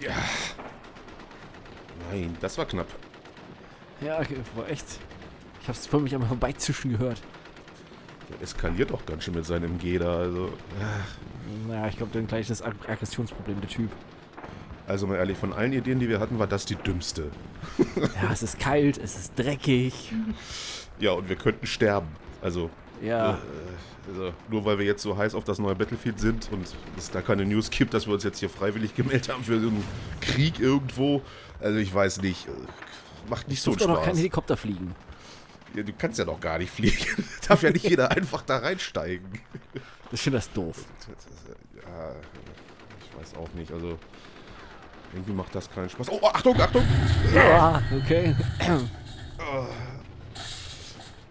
Ja. Nein, das war knapp. Ja, war echt. Ich hab's vor mich einmal vorbeizischen gehört. Der eskaliert auch ganz schön mit seinem G da. Also, Naja, ich glaube, dann gleich das Ag Aggressionsproblem, der Typ. also mal ehrlich, von allen Ideen, die wir hatten, war das die dümmste. Ja, es ist kalt, es ist dreckig. Ja, und wir könnten sterben. Also, Ja, äh, also nur weil wir jetzt so heiß auf das neue Battlefield sind und es da keine News gibt, dass wir uns jetzt hier freiwillig gemeldet haben für so einen Krieg irgendwo. Also ich weiß nicht. äh, Macht nicht so durfte doch noch kein Spaß. Helikopter fliegen. Ja, du kannst ja noch gar nicht fliegen. Darf ja nicht jeder einfach da reinsteigen. Ich finde das doof. Ja, ich weiß auch nicht. Also irgendwie macht das keinen Spaß. Oh, Achtung, Achtung! Ja, okay.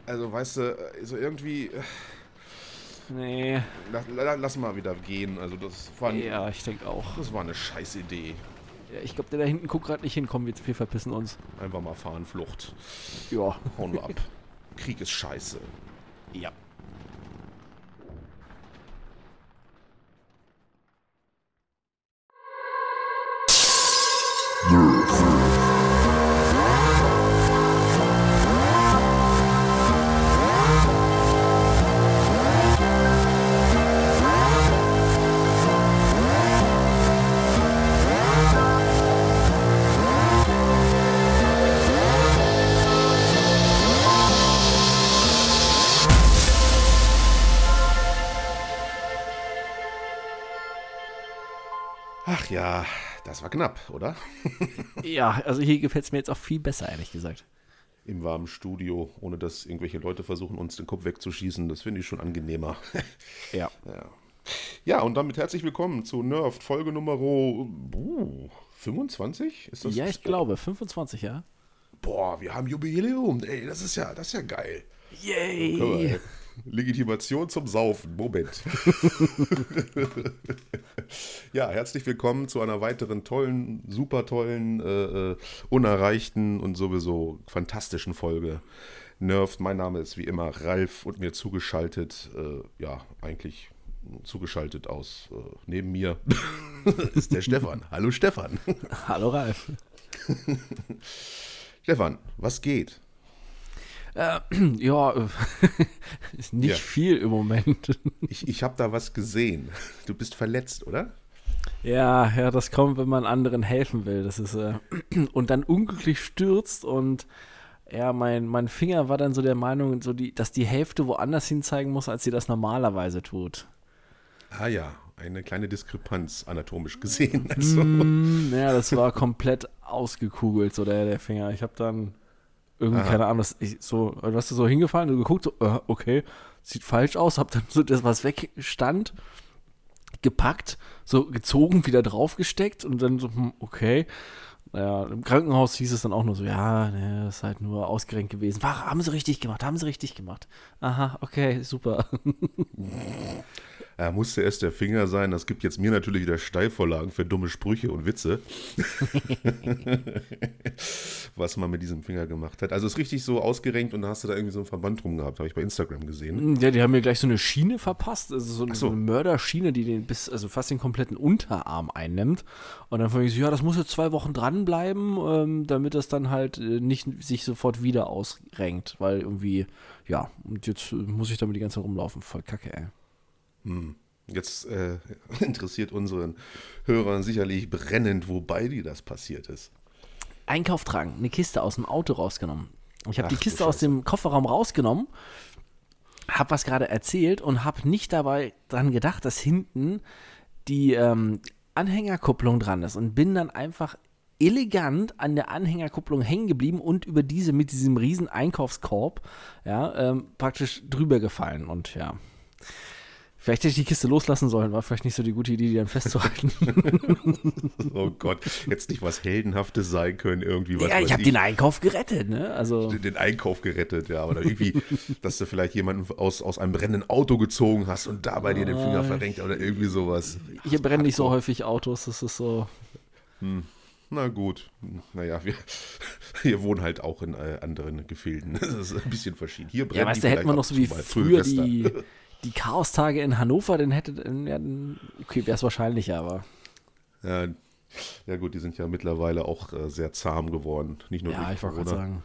Also weißt du, also irgendwie äh, Nee, la- la- lass mal wieder gehen. Also das war, ja, ich denke auch. das war eine scheiß Idee. Ja, ich glaube, der da hinten guckt gerade nicht hin. Komm, wir, wir verpissen uns. Einfach mal fahren, Flucht. Ja. Hauen wir ab. Krieg ist scheiße. Ja. Das war knapp, oder? Ja, also hier gefällt es mir jetzt auch viel besser, ehrlich gesagt. Im warmen Studio, ohne dass irgendwelche Leute versuchen, uns den Kopf wegzuschießen. Das finde ich schon angenehmer. Ja. ja. ja, und damit herzlich willkommen zu Nerft, Folge Nummer uh, 25? Ist das? Ja, ich glaube, 25, ja. Boah, wir haben Jubiläum. Ey, das ist ja, das ist ja geil. Yay! Legitimation zum Saufen. Moment. ja, herzlich willkommen zu einer weiteren tollen, super tollen, äh, äh, unerreichten und sowieso fantastischen Folge. Nervt, mein Name ist wie immer Ralf und mir zugeschaltet, äh, ja, eigentlich zugeschaltet aus äh, neben mir ist der Stefan. Hallo Stefan. Hallo Ralf. Stefan, was geht? Äh, ja, äh, ist nicht Ja. viel im Moment. Ich, ich habe da was gesehen. Du bist verletzt, oder? Ja, ja, das kommt, wenn man anderen helfen will. Das ist äh, und dann unglücklich stürzt und ja, mein, mein Finger war dann so der Meinung, so die, dass die Hälfte woanders hin zeigen muss, als sie das normalerweise tut. Ah ja, eine kleine Diskrepanz anatomisch gesehen. Also, Mm, ja, das war komplett ausgekugelt, so der, der Finger. Ich habe dann irgendwie, Aha. keine Ahnung, das, ich, so, du hast du so hingefallen und geguckt, so, äh, okay, sieht falsch aus, hab dann so das, was wegstand, gepackt, so gezogen, wieder draufgesteckt und dann so, hm, okay. Naja, im Krankenhaus hieß es dann auch nur so, ja, ne, das ist halt nur ausgerenkt gewesen. War, haben sie richtig gemacht, haben sie richtig gemacht. Aha, okay, super. ja, musste erst der Finger sein. Das gibt jetzt mir natürlich wieder Steilvorlagen für dumme Sprüche und Witze. Was man mit diesem Finger gemacht hat. Also ist richtig so ausgerenkt und da hast du da irgendwie so einen Verband drum gehabt. Habe ich bei Instagram gesehen. Ja, die haben mir gleich so eine Schiene verpasst, also so, eine- so eine Mörderschiene, die den bis, also fast den kompletten Unterarm einnimmt. Und dann fand ich so, ja, das muss jetzt zwei Wochen dranbleiben, ähm, damit das dann halt äh, nicht sich sofort wieder ausrenkt, weil irgendwie, ja, und jetzt äh, muss ich damit die ganze Zeit rumlaufen. Voll kacke, ey. Jetzt äh, interessiert unseren Hörern sicherlich brennend, wobei dir das passiert ist. Einkauf tragen, eine Kiste aus dem Auto rausgenommen. Ich habe die Kiste aus dem Kofferraum rausgenommen, habe was gerade erzählt und habe nicht dabei dran gedacht, dass hinten die ähm, Anhängerkupplung dran ist und bin dann einfach elegant an der Anhängerkupplung hängen geblieben und über diese mit diesem riesen Einkaufskorb ja, ähm, praktisch drüber gefallen und ja. Vielleicht hätte ich die Kiste loslassen sollen, war vielleicht nicht so die gute Idee, die dann festzuhalten. Oh Gott, jetzt nicht was Heldenhaftes sein können, irgendwie was ja, ich habe den Einkauf gerettet, ne? Also. den Einkauf gerettet, ja, oder irgendwie, dass du vielleicht jemanden aus, aus einem brennenden Auto gezogen hast und dabei dir den Finger verrenkt oder irgendwie sowas. Hier brennen nicht so häufig Autos, das ist so. Na gut, naja, wir, wir wohnen halt auch in äh, anderen Gefilden. Das ist ein bisschen verschieden. Hier brennen Ja, weißt du, hätten wir noch so wie früher die, die Chaostage in Hannover, dann hätte, ja, okay, wäre es wahrscheinlicher, aber Ja, Ja gut, die sind ja mittlerweile auch äh, sehr zahm geworden. Nicht nur Ja, durch ich Corona. sagen.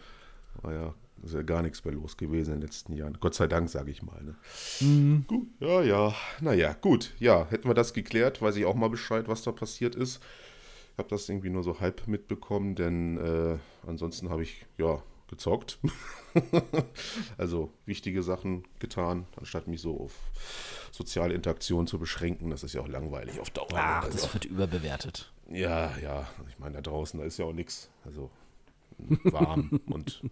War ja, ist ja gar nichts mehr los gewesen in den letzten Jahren. Gott sei Dank, sage ich mal. Ne? Mhm. Gut, ja, ja. Naja, gut. Ja, hätten wir das geklärt, weiß ich auch mal Bescheid, was da passiert ist. Ich habe das irgendwie nur so halb mitbekommen, denn äh, ansonsten habe ich, ja, gezockt. also wichtige Sachen getan, anstatt mich so auf soziale Interaktion zu beschränken. Das ist ja auch langweilig auf Dauer. Ach, also, das wird überbewertet. ja, ja. Ich meine, da draußen, da ist ja auch nichts. Also warm und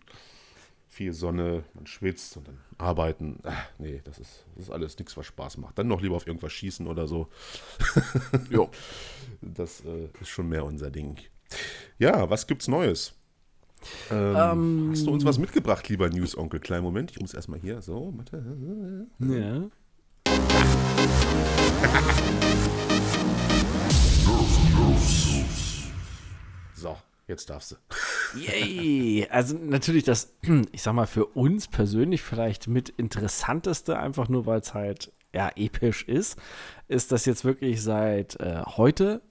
viel Sonne, man schwitzt und dann arbeiten. Ach, nee, das ist, das ist alles nichts, was Spaß macht. Dann noch lieber auf irgendwas schießen oder so. Jo. Das äh, ist schon mehr unser Ding. Ja, was gibt's Neues? Ähm, Ähm, hast du uns was mitgebracht, lieber News-Onkel? Kleinen Moment, ich muss erstmal hier so. Warte. Ja. So, jetzt darfst du. Yay! Also natürlich das, ich sag mal, für uns persönlich vielleicht mit interessanteste, einfach nur weil es halt ja episch ist, ist, dass jetzt wirklich seit äh, heute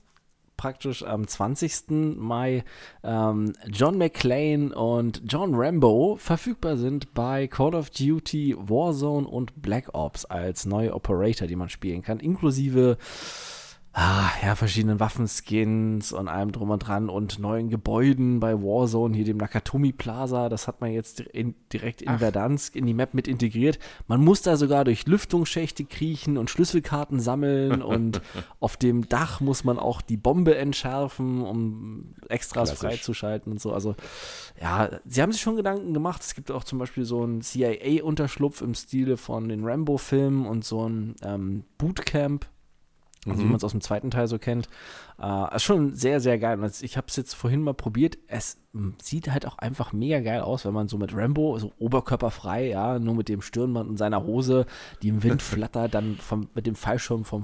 praktisch am 20. Mai ähm, John McClane und John Rambo verfügbar sind bei Call of Duty, Warzone und Black Ops als neue Operator, die man spielen kann, inklusive ah, ja, verschiedenen Waffenskins und allem drum und dran und neuen Gebäuden bei Warzone, hier dem Nakatomi Plaza, das hat man jetzt in, direkt in Verdansk in die Map mit integriert. Man muss da sogar durch Lüftungsschächte kriechen und Schlüsselkarten sammeln und auf dem Dach muss man auch die Bombe entschärfen, um Extras Klassisch. freizuschalten und so. Also ja, sie haben sich schon Gedanken gemacht. Es gibt auch zum Beispiel so einen CIA-Unterschlupf im Stile von den Rambo-Filmen und so ein ähm, Bootcamp also wie man es aus dem zweiten Teil so kennt. Äh, ist schon sehr, sehr geil. Und ich habe es jetzt vorhin mal probiert. Es m, sieht halt auch einfach mega geil aus, wenn man so mit Rambo, so oberkörperfrei, ja, nur mit dem Stirnband und seiner Hose, die im Wind flattert, dann vom, mit dem Fallschirm vom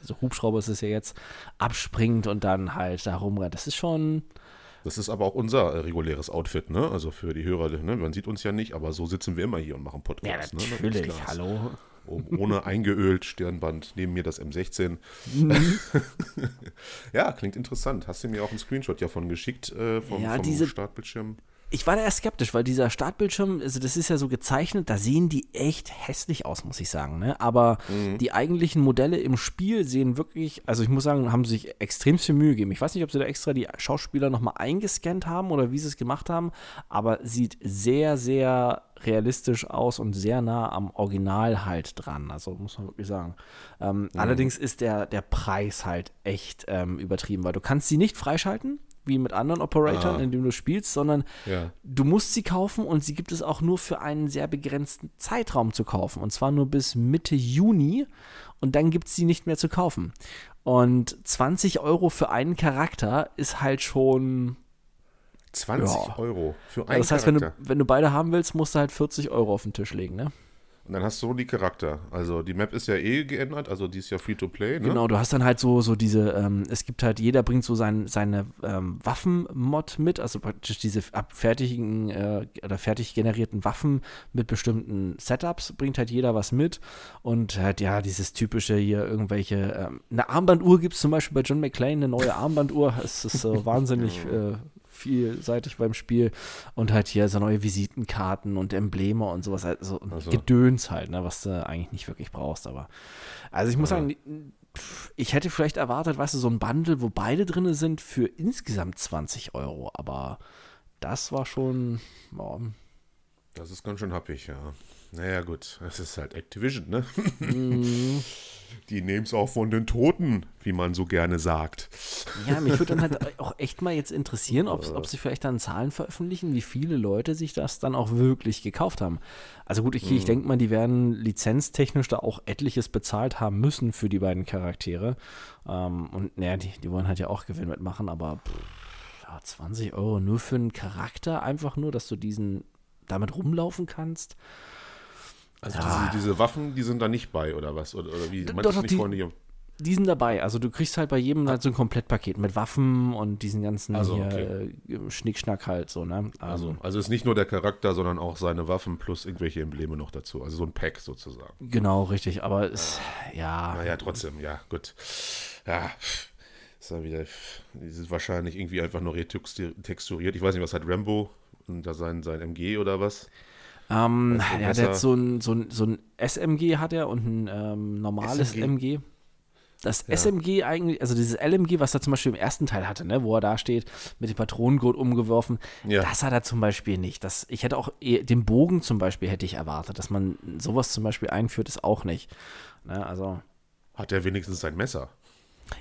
also Hubschrauber ist es ja jetzt, abspringt und dann halt da rumrennt. Das ist schon, Das ist aber auch unser äh, reguläres Outfit, ne? Also für die Hörer, ne? man sieht uns ja nicht, aber so sitzen wir immer hier und machen ja, Podcasts. ne? Das ist natürlich, klar. hallo. Oh- Ohne eingeölt, Stirnband, neben mir das M16. Mhm. ja, klingt interessant. Hast du mir auch einen Screenshot davon geschickt äh, vom, Ja, vom diese- Startbildschirm? Ich war da erst skeptisch, weil dieser Startbildschirm, also das ist ja so gezeichnet, da sehen die echt hässlich aus, muss ich sagen. Ne? Aber die eigentlichen Modelle im Spiel sehen wirklich, also ich muss sagen, haben sich extrem viel Mühe gegeben. Ich weiß nicht, ob sie da extra die Schauspieler nochmal eingescannt haben oder wie sie es gemacht haben, aber sieht sehr, sehr realistisch aus und sehr nah am Original halt dran. Also muss man wirklich sagen. Ähm, Allerdings ist der, der Preis halt echt ähm, übertrieben, weil du kannst sie nicht freischalten, wie mit anderen Operatoren, Ah. indem du spielst, sondern Ja. du musst sie kaufen und sie gibt es auch nur für einen sehr begrenzten Zeitraum zu kaufen. Und zwar nur bis Mitte Juni und dann gibt es sie nicht mehr zu kaufen. Und 20 Euro für einen Charakter ist halt schon. 20 Ja. Euro für Ja, einen das heißt, wenn du, Charakter. wenn du beide haben willst, musst du halt 40 Euro auf den Tisch legen, ne? Und dann hast du die Charakter. Also die Map ist ja eh geändert, also die ist ja Free-to-Play, ne? Genau, du hast dann halt so, so diese, ähm, es gibt halt, jeder bringt so sein, seine ähm, Waffenmod mit, also praktisch diese abfertigen äh, oder fertig generierten Waffen mit bestimmten Setups, bringt halt jeder was mit. Und halt, ja, dieses typische hier, irgendwelche, ähm, eine Armbanduhr gibt es zum Beispiel bei John McClane, eine neue Armbanduhr. Es ist so wahnsinnig äh, vielseitig beim Spiel. Und halt hier so neue Visitenkarten und Embleme und sowas, also, Also. Gedöns halt, ne, was du eigentlich nicht wirklich brauchst, aber. Also ich muss sagen, pff, ich hätte vielleicht erwartet, weißt du, so ein Bundle, wo beide drin sind, für insgesamt 20 Euro, aber das war schon. Ja, Das ist ganz schön happig, ja. Naja, gut, es ist halt Activision, ne? Mhm. Die nehmen es auch von den Toten, wie man so gerne sagt. ja mich würde dann halt auch echt mal jetzt interessieren, ob, ob sie vielleicht dann Zahlen veröffentlichen, wie viele Leute sich das dann auch wirklich gekauft haben. Also gut, ich, ich denke mal, die werden lizenztechnisch da auch etliches bezahlt haben müssen für die beiden Charaktere. Ähm, und naja, die, die wollen halt ja auch Gewinn mitmachen, aber pff, ja, 20 Euro nur für einen Charakter, einfach nur, dass du diesen damit rumlaufen kannst. Also Ja. diese, diese Waffen, die sind da nicht bei, oder was? Oder, oder wie? Doch, doch, nicht die- hier? Die sind dabei. Also du kriegst halt bei jedem halt so ein Komplettpaket mit Waffen und diesen ganzen Also, hier äh, Schnickschnack halt so, ne? Also, Ähm, also ist nicht nur der Charakter, sondern auch seine Waffen plus irgendwelche Embleme noch dazu. Also so ein Pack sozusagen. genau, richtig. Aber es, ja, Naja, trotzdem, ja, gut. Ja, ist ja wieder, die sind wahrscheinlich irgendwie einfach nur retexturiert. Ich weiß nicht, was hat Rambo? Und da sein, sein MG oder was? Ähm, Also ja, der hat so ein, so, ein, so ein SMG hat er und ein ähm, normales SMG? MG. Das Ja. SMG eigentlich, also dieses LMG, was er zum Beispiel im ersten Teil hatte, ne, wo er da steht, mit dem Patronengurt umgeworfen, Ja. das hat er zum Beispiel nicht. Das, ich hätte auch den Bogen zum Beispiel hätte ich erwartet, dass man sowas zum Beispiel einführt, ist auch nicht. Ne, also Hat er wenigstens sein Messer?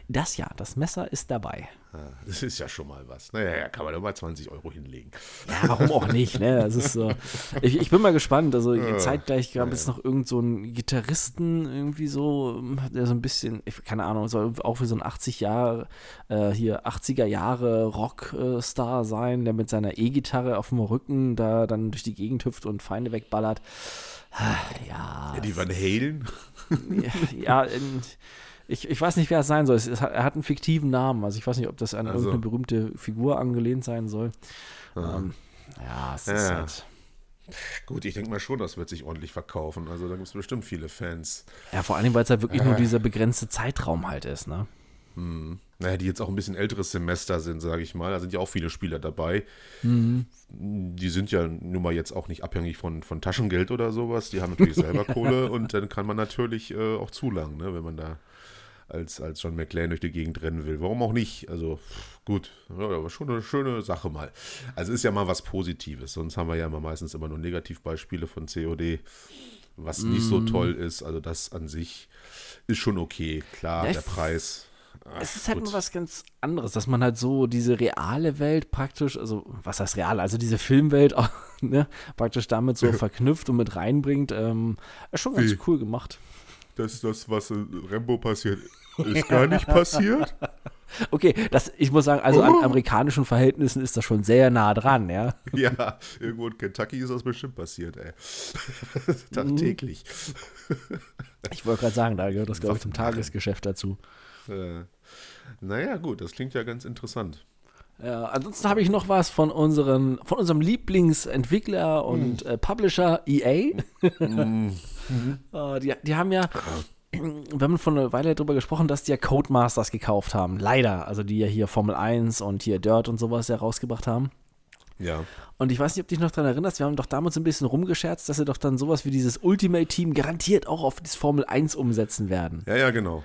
Das ja, das Messer ist dabei. Ja, das ist ja schon mal was. Naja, ja, kann man doch mal 20 Euro hinlegen. Ja, warum auch nicht, ne? Das ist so. Ich, ich bin mal gespannt. Also zeitgleich gab es noch irgend so einen Gitarristen irgendwie so, der so ein bisschen, ich, keine Ahnung, soll auch wie so ein 80 Jahre, äh, hier 80er Jahre Rockstar sein, der mit seiner E-Gitarre auf dem Rücken da dann durch die Gegend hüpft und Feinde wegballert. Ja, Ja, die Van Halen? ja, in, ich, ich weiß nicht, wer es sein soll. Es, es hat, er hat einen fiktiven Namen. Also ich weiß nicht, ob das an Also. irgendeine berühmte Figur angelehnt sein soll. Ähm, ja, es ist Ja. halt. Gut, ich denke mal schon, das wird sich ordentlich verkaufen. Also da gibt es bestimmt viele Fans. Ja, vor allem, weil es halt wirklich Äh. nur dieser begrenzte Zeitraum halt ist, ne? Naja, die jetzt auch ein bisschen älteres Semester sind, sage ich mal. Da sind ja auch viele Spieler dabei. Mhm. Die sind ja nun mal jetzt auch nicht abhängig von, von Taschengeld oder sowas. Die haben natürlich selber Kohle und dann kann man natürlich äh, auch zulangen, ne, wenn man da als, als John McClane durch die Gegend rennen will. Warum auch nicht? Also gut, ja, aber schon eine schöne Sache mal. Also ist ja mal was Positives. Sonst haben wir ja immer meistens immer nur Negativbeispiele von COD, was nicht so Mhm. toll ist. Also das an sich ist schon okay. Klar, Ja, der Preis. ach, Es ist halt gut. nur was ganz anderes, dass man halt so diese reale Welt praktisch, also was heißt real, also diese Filmwelt auch, ne, praktisch damit so verknüpft und mit reinbringt. Ähm, ist schon ganz cool gemacht. Dass das, was in Rambo passiert, ist gar nicht passiert. Okay, das, ich muss sagen, also an Oh. amerikanischen Verhältnissen ist das schon sehr nah dran, ja. Ja, irgendwo in Kentucky ist das bestimmt passiert, ey. Tagtäglich. Ich wollte gerade sagen, da gehört das, glaube ich, zum. Tagesgeschäft dazu. Äh, naja, gut, das klingt ja ganz interessant. Ja, ansonsten habe ich noch was von, unseren, von unserem Lieblingsentwickler und Hm. äh, Publisher EA. Äh, die, die haben ja, wir haben vor einer Weile darüber gesprochen, dass die ja Codemasters gekauft haben. Leider. Also die ja hier Formel 1 und hier Dirt und sowas ja rausgebracht haben. Ja. Und ich weiß nicht, ob du dich noch daran erinnerst, wir haben doch damals ein bisschen rumgescherzt, dass sie doch dann sowas wie dieses Ultimate-Team garantiert auch auf das Formel 1 umsetzen werden. Ja, ja, genau.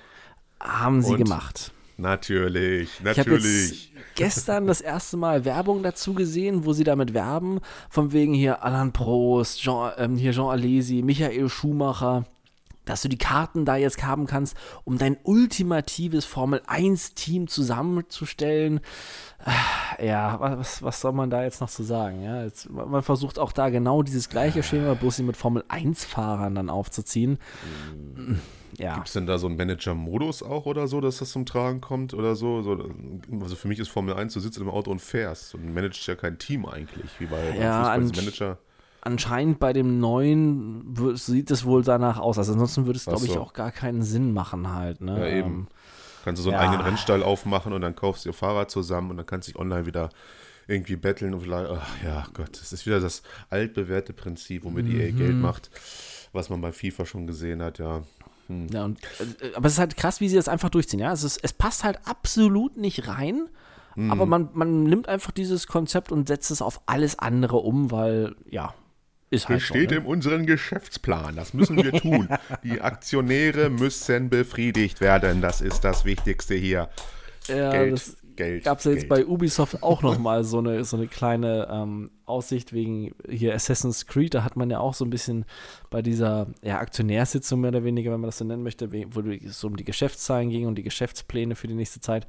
Haben sie Und? gemacht. Natürlich, Ich habe jetzt natürlich. gestern das erste Mal Werbung dazu gesehen, wo sie damit werben, von wegen hier Alan Prost, Jean, ähm, hier Jean Alesi, Michael Schumacher, dass du die Karten da jetzt haben kannst, um dein ultimatives Formel 1 Team zusammenzustellen. Ah, Ja, was, was soll man da jetzt noch zu sagen? Ja, jetzt, man versucht auch da genau dieses gleiche Schema, bloß sie mit Formel 1 Fahrern dann aufzuziehen. Ja. Gibt es denn da so einen Manager-Modus auch oder so, dass das zum Tragen kommt oder so? so? Also für mich ist Formel 1, du sitzt im Auto und fährst und managst ja kein Team eigentlich, wie bei Ja, Fußball, diese Manager. Anscheinend bei dem neuen sieht es wohl danach aus. Also ansonsten würde es, glaube ich, so. auch gar keinen Sinn machen halt. Ne? Ja, eben. Ähm, Kannst du so einen ja. eigenen Rennstall aufmachen und dann kaufst du dir Fahrrad zusammen und dann kannst du dich online wieder irgendwie betteln und vielleicht, ach ja Gott, das ist wieder das altbewährte Prinzip, womit EA Geld Mhm. macht, was man bei FIFA schon gesehen hat, ja. ja, und, äh, aber es ist halt krass, wie sie das einfach durchziehen. Ja? Es, ist, es passt halt absolut nicht rein. Mhm. Aber man, man nimmt einfach dieses Konzept und setzt es auf alles andere um, weil, ja, ist halt Das so, steht ne? in unserem Geschäftsplan, das müssen wir tun. Die Aktionäre müssen befriedigt werden, das ist das Wichtigste hier. Ja, Geld, das Geld, gab es ja jetzt bei Ubisoft auch nochmal so eine, so eine kleine ähm, Aussicht wegen hier Assassin's Creed. Da hat man ja auch so ein bisschen bei dieser ja, Aktionärssitzung mehr oder weniger, wenn man das so nennen möchte, wo es so um die Geschäftszahlen ging und die Geschäftspläne für die nächste Zeit.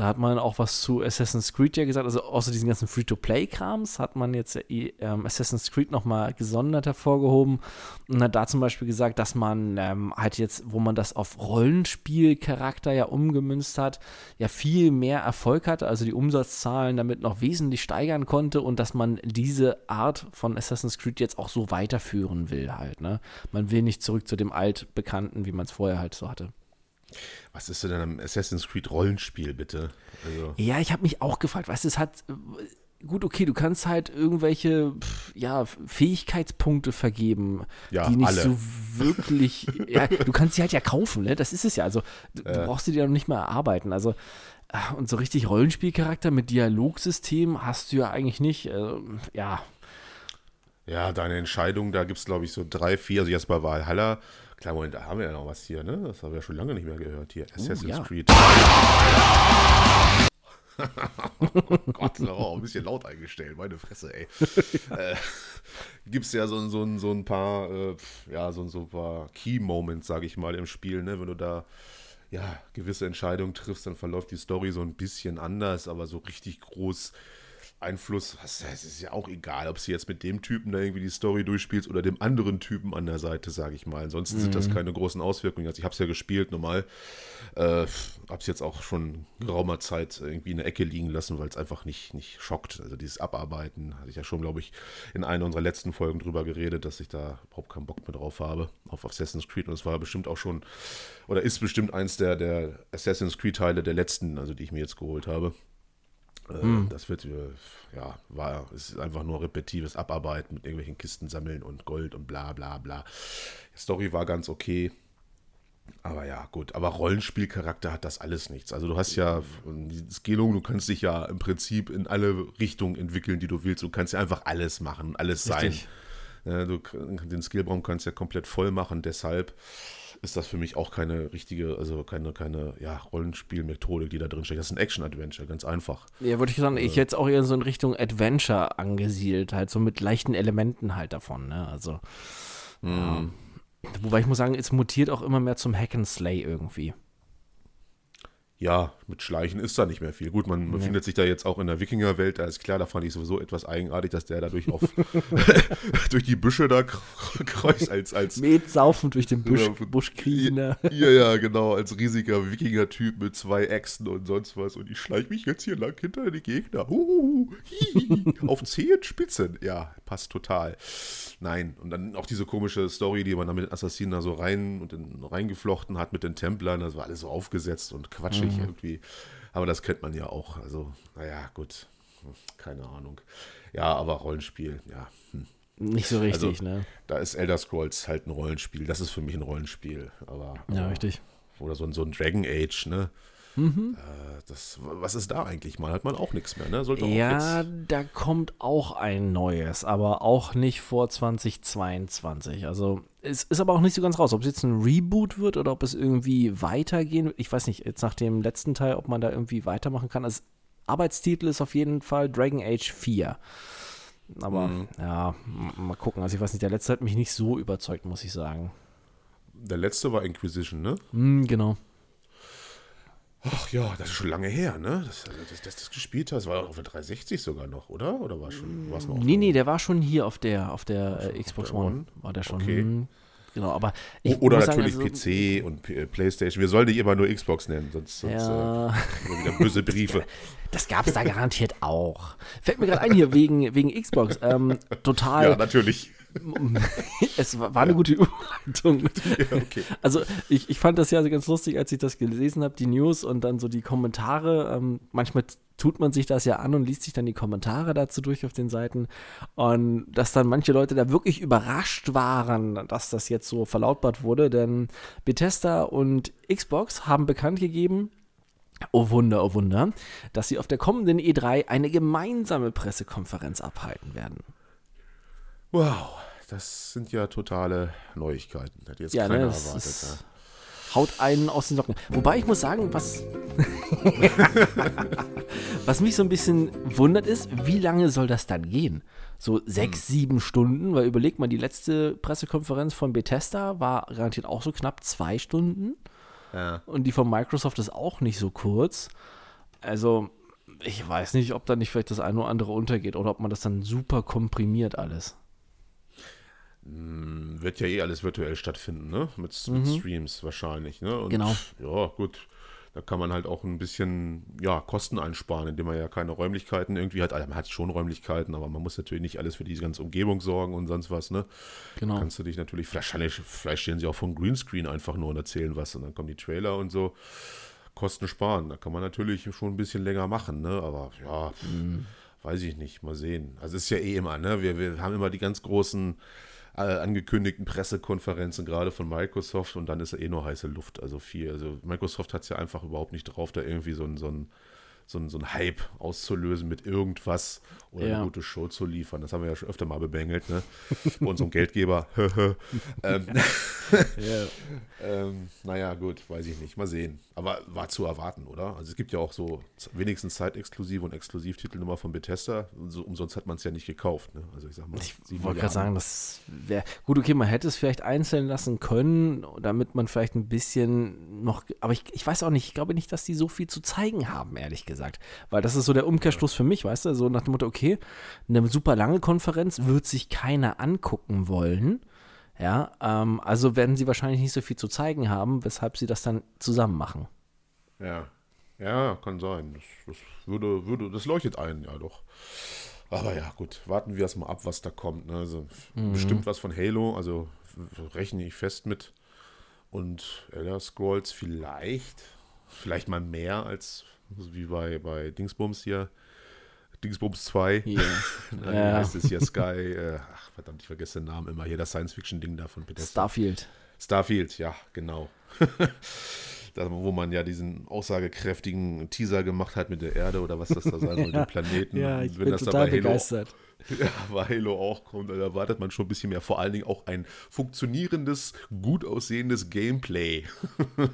Da hat man auch was zu Assassin's Creed ja gesagt. Also außer diesen ganzen Free-to-Play-Krams hat man jetzt eh, ähm, Assassin's Creed nochmal gesondert hervorgehoben und hat da zum Beispiel gesagt, dass man ähm, halt jetzt, wo man das auf Rollenspielcharakter ja umgemünzt hat, ja viel mehr Erfolg hatte, also die Umsatzzahlen damit noch wesentlich steigern konnte und dass man diese Art von Assassin's Creed jetzt auch so weiterführen will halt. Ne? Man will nicht zurück zu dem altbekannten, wie man es vorher halt so hatte. Was ist denn am Assassin's Creed Rollenspiel, bitte? Also, Ja, ich habe mich auch gefragt, du, es hat äh, gut, okay, du kannst halt irgendwelche ja, Fähigkeitspunkte vergeben, Ja, die nicht alle. so wirklich, ja, du kannst sie halt ja kaufen, ne? Das ist es ja. Also du Äh. brauchst sie dir doch nicht mehr erarbeiten. Also Und so richtig Rollenspielcharakter mit Dialogsystem hast du ja eigentlich nicht. Äh, ja. Ja, deine Entscheidung, da gibt es, glaube ich, so drei, vier. Also jetzt bei Valhalla. Klar, Moment, da haben wir ja noch was hier, ne? Das haben wir ja schon lange nicht mehr gehört hier. Assassin's ja. Creed. oh Gott, oh, ein bisschen laut eingestellt, meine Fresse, ey. äh, Gibt es ja so, so, so ein paar, äh, ja, so, so ein paar Key-Moments, sage ich mal, im Spiel, ne? Wenn du da ja, gewisse Entscheidungen triffst, dann verläuft die Story so ein bisschen anders, aber so richtig groß Einfluss, es ist ja auch egal, ob sie jetzt mit dem Typen da irgendwie die Story durchspielst oder dem anderen Typen an der Seite, sage ich mal. Ansonsten mhm. sind das mhm. keine großen Auswirkungen. Also ich habe es ja gespielt, normal. Äh, habe es jetzt auch schon geraumer Zeit irgendwie in der Ecke liegen lassen, weil es einfach nicht, nicht schockt. Also dieses Abarbeiten, hatte ich ja schon, glaube ich, in einer unserer letzten Folgen drüber geredet, dass ich da überhaupt keinen Bock mehr drauf habe, auf Assassin's Creed. Und es war bestimmt auch schon, oder ist bestimmt eins der, der Assassin's Creed-Teile der letzten, also die ich mir jetzt geholt habe. Hm. Das wird, äh, ja, war, es ist einfach nur repetitives Abarbeiten mit irgendwelchen Kisten sammeln und Gold und bla bla bla. Die Story war ganz okay. Aber ja, gut. Aber Rollenspielcharakter hat das alles nichts. Also du hast ja die Skillung, du kannst dich ja im Prinzip in alle Richtungen entwickeln, die du willst. Du kannst ja einfach alles machen, alles Richtig. sein. Ja, du, den Skillbaum kannst du ja komplett voll machen. Deshalb ist das für mich auch keine richtige, also keine, keine ja, Rollenspielmethode, die da drin steckt. Das ist ein Action-Adventure, ganz einfach. Ja, würde ich sagen, ich äh, hätte es auch eher so in Richtung Adventure angesiedelt, halt so mit leichten Elementen halt davon, ne? Also. Ja. Hm. Wobei ich muss sagen, es mutiert auch immer mehr zum Hack and Slay irgendwie ja, mit Schleichen ist da nicht mehr viel. Gut, man befindet sich da jetzt auch in der Wikingerwelt, da ist klar, da fand ich sowieso etwas eigenartig, dass der dadurch auf durch die Büsche da kreuzt als als Met saufen durch den Busch, ja, Busch kriegen. Ja, ja, genau, als riesiger Wikinger-Typ mit zwei Äxten und sonst was und ich schleiche mich jetzt hier lang hinter die Gegner. Huhuhu, hihi, auf Zehenspitzen. Ja, passt total. Nein, und dann auch diese komische Story, die man da mit den Assassinen da so rein und in, reingeflochten hat mit den Templern, das war alles so aufgesetzt und quatschig mhm. Irgendwie. Aber das kennt man ja auch. Also, naja, gut. Keine Ahnung. Ja, aber Rollenspiel, ja. Hm. Nicht so richtig, also, ne? Da ist Elder Scrolls halt ein Rollenspiel. Das ist für mich ein Rollenspiel. Aber, ja, aber, richtig. Oder so, so ein Dragon Age, ne? Mhm. Äh, das, was ist da eigentlich mal? Hat man auch nichts mehr, ne? Sollte ja, da kommt auch ein neues, aber auch nicht vor 2022. Also es ist aber auch nicht so ganz raus, ob es jetzt ein Reboot wird oder ob es irgendwie weitergehen wird. Ich weiß nicht, jetzt nach dem letzten Teil, ob man da irgendwie weitermachen kann. Also, Arbeitstitel ist auf jeden Fall Dragon Age 4. Aber mhm. ja, mal gucken. Also ich weiß nicht, der letzte hat mich nicht so überzeugt, muss ich sagen. Der letzte war Inquisition, ne? Mhm, genau. Ach ja, das ist schon lange her, ne? Dass das, das, das gespielt hast. War auf der 360 sogar noch, oder? Oder war schon war's noch? Nee, nee, der war schon hier auf der, auf der äh, Xbox One. War der schon. Okay. Genau, aber Oder natürlich sagen, also, PC und P Playstation. Wir sollen nicht immer nur Xbox nennen, sonst, sonst ja. äh, wieder böse Briefe. Das gab es da garantiert auch. Fällt mir gerade ein hier wegen, wegen Xbox. Ähm, total. Ja, natürlich. es war eine gute Überleitung. Ja, okay. Also ich, ich fand das ja ganz lustig, als ich das gelesen habe, die News und dann so die Kommentare. Ähm, manchmal tut man sich das ja an und liest sich dann die Kommentare dazu durch auf den Seiten. Und dass dann manche Leute da wirklich überrascht waren, dass das jetzt so verlautbart wurde. Denn Bethesda und Xbox haben bekannt gegeben, Oh Wunder, oh Wunder, dass sie auf der kommenden E3 eine gemeinsame Pressekonferenz abhalten werden. Wow, das sind ja totale Neuigkeiten. Hätte jetzt ja, keiner ne, erwartet. Ja. Haut einen aus den Socken. Wobei ich muss sagen, was, was mich so ein bisschen wundert ist, wie lange soll das dann gehen? So sechs, hm. sieben Stunden? Weil überlegt mal, die letzte Pressekonferenz von Bethesda war garantiert auch so knapp zwei Stunden. Ja. Und die von Microsoft ist auch nicht so kurz. Also, ich weiß nicht, ob da nicht vielleicht das eine oder andere untergeht oder ob man das dann super komprimiert alles. Hm, wird ja eh alles virtuell stattfinden, ne? Mit, mhm. mit Streams wahrscheinlich, ne? Und, genau. Ja, gut. Da kann man halt auch ein bisschen ja, Kosten einsparen, indem man ja keine Räumlichkeiten irgendwie hat. Also man hat schon Räumlichkeiten, aber man muss natürlich nicht alles für diese ganze Umgebung sorgen und sonst was, ne? Genau. Kannst du dich natürlich, vielleicht, vielleicht stehen sie auch vom Greenscreen einfach nur und erzählen was und dann kommen die Trailer und so. Kosten sparen. Da kann man natürlich schon ein bisschen länger machen, ne? Aber ja, mhm. weiß ich nicht, mal sehen. Also ist ja eh immer, ne? Wir, wir haben immer die ganz großen äh, angekündigten Pressekonferenzen, gerade von Microsoft, und dann ist er eh nur heiße Luft. Also viel. Also Microsoft hat es ja einfach überhaupt nicht drauf, da irgendwie so ein, so ein so ein, so ein Hype auszulösen mit irgendwas oder ja. eine gute Show zu liefern. Das haben wir ja schon öfter mal bemängelt, ne? Bei unserem Geldgeber. ähm, ja. ähm, naja, gut, weiß ich nicht. Mal sehen. Aber war zu erwarten, oder? Also es gibt ja auch so wenigstens Zeitexklusive und Exklusivtitel nochmal von Bethesda. So, umsonst hat man es ja nicht gekauft. Ne? Also ich sag mal, ich wollte gerade sagen, das wäre gut, okay, man hätte es vielleicht einzeln lassen können, damit man vielleicht ein bisschen noch, aber ich, ich weiß auch nicht, ich glaube nicht, dass die so viel zu zeigen haben, ehrlich gesagt. Weil das ist so der Umkehrschluss für mich, weißt du? So nach dem Motto, okay, eine super lange Konferenz wird sich keiner angucken wollen. Ja, ähm, also werden sie wahrscheinlich nicht so viel zu zeigen haben, weshalb sie das dann zusammen machen. Ja, ja, kann sein. Das, das würde, würde, das leuchtet ein, ja doch. Aber ja, gut, warten wir erstmal ab, was da kommt. Ne? Also mhm. bestimmt was von Halo, also rechne ich fest mit. Und Elder Scrolls vielleicht, vielleicht mal mehr als wie bei, bei Dingsbums hier. Dingsbums 2. Yeah. Dann ja. heißt es hier Sky. Äh, ach, verdammt, ich vergesse den Namen immer. Hier das Science-Fiction-Ding da von Bethesda. Starfield. Starfield, ja, genau. da, wo man ja diesen aussagekräftigen Teaser gemacht hat mit der Erde oder was das da sein soll, ja. den Planeten. Ja, ich Wenn bin das total Halo, begeistert. Ja, weil Halo auch kommt, da erwartet man schon ein bisschen mehr. Vor allen Dingen auch ein funktionierendes, gut aussehendes Gameplay.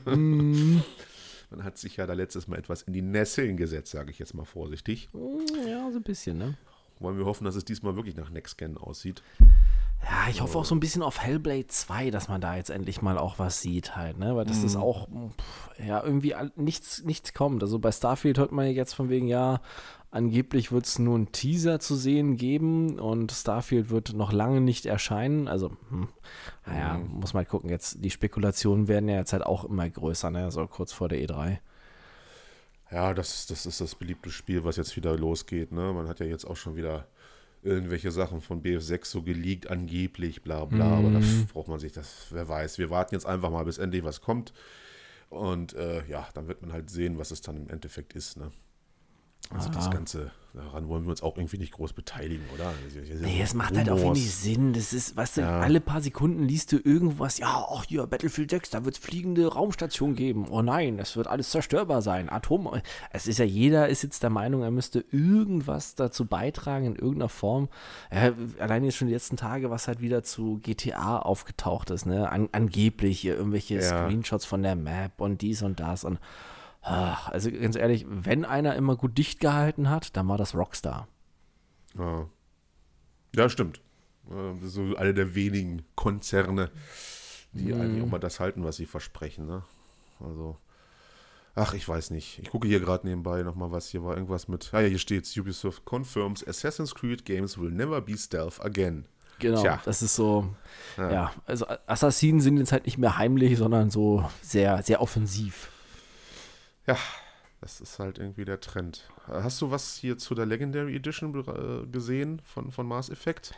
mm. Man hat sich ja da letztes Mal etwas in die Nesseln gesetzt, sage ich jetzt mal vorsichtig. Mm, ja, so ein bisschen, ne? Wollen wir hoffen, dass es diesmal wirklich nach Next Gen aussieht. Ja, ich hoffe auch so ein bisschen auf Hellblade 2, dass man da jetzt endlich mal auch was sieht halt, ne? Weil das mhm. ist auch, ja, irgendwie nichts, nichts kommt. Also bei Starfield hört man jetzt von wegen, ja, Angeblich wird es nur einen Teaser zu sehen geben und Starfield wird noch lange nicht erscheinen. Also, hm, naja, mhm. muss mal gucken. Jetzt, die Spekulationen werden ja jetzt halt auch immer größer, ne? So kurz vor der E3. Ja, das, das ist das beliebte Spiel, was jetzt wieder losgeht. Ne? Man hat ja jetzt auch schon wieder irgendwelche Sachen von BF6 so geleakt, angeblich, bla bla. Mhm. Aber da braucht man sich das, wer weiß. Wir warten jetzt einfach mal, bis endlich was kommt. Und äh, ja, dann wird man halt sehen, was es dann im Endeffekt ist. Ne? Also Aha. das Ganze, daran wollen wir uns auch irgendwie nicht groß beteiligen, oder? Nee, es macht halt auch wenig Sinn. Das ist, weißt du, ja. alle paar Sekunden liest du irgendwas, ja, ach hier, Battlefield 6, da wird es fliegende Raumstationen geben. Oh nein, es wird alles zerstörbar sein. Atom. Es ist ja, jeder ist jetzt der Meinung, er müsste irgendwas dazu beitragen in irgendeiner Form. Ja, allein jetzt schon die letzten Tage, was halt wieder zu GTA aufgetaucht ist, ne? An, angeblich irgendwelche ja. Screenshots von der Map und dies und das und Ach, also ganz ehrlich, wenn einer immer gut dicht gehalten hat, dann war das Rockstar. Ja, ja stimmt. So eine der wenigen Konzerne, die mm. eigentlich auch mal das halten, was sie versprechen. Ne? Also, ach, ich weiß nicht. Ich gucke hier gerade nebenbei nochmal, was hier war. Irgendwas mit, ah ja, hier steht Ubisoft confirms Assassin's Creed games will never be stealth again. Genau, Tja. das ist so, ja. ja, also Assassinen sind jetzt halt nicht mehr heimlich, sondern so sehr, sehr offensiv. Ja, das ist halt irgendwie der Trend. Hast du was hier zu der Legendary Edition äh, gesehen von, von Mass Effect?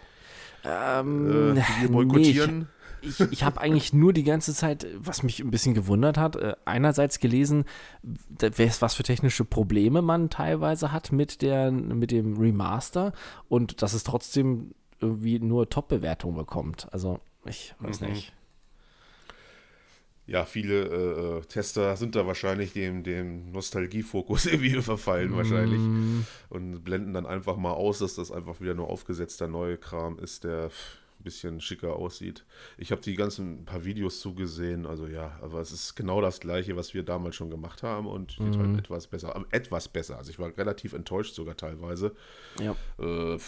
Ähm, äh, die wir boykottieren? Nee, ich, ich, ich habe eigentlich nur die ganze Zeit, was mich ein bisschen gewundert hat, äh, einerseits gelesen, was für technische Probleme man teilweise hat mit, der, mit dem Remaster und dass es trotzdem irgendwie nur Top-Bewertungen bekommt. Also, ich weiß mhm. nicht ja, viele äh, äh, Tester sind da wahrscheinlich dem, dem Nostalgiefokus irgendwie verfallen, wahrscheinlich. Mm. Und blenden dann einfach mal aus, dass das einfach wieder nur aufgesetzter neue Kram ist, der ein bisschen schicker aussieht. Ich habe die ganzen paar Videos zugesehen, also ja, aber es ist genau das gleiche, was wir damals schon gemacht haben und mm. halt etwas besser. Aber etwas besser. Also ich war relativ enttäuscht sogar teilweise ja. äh,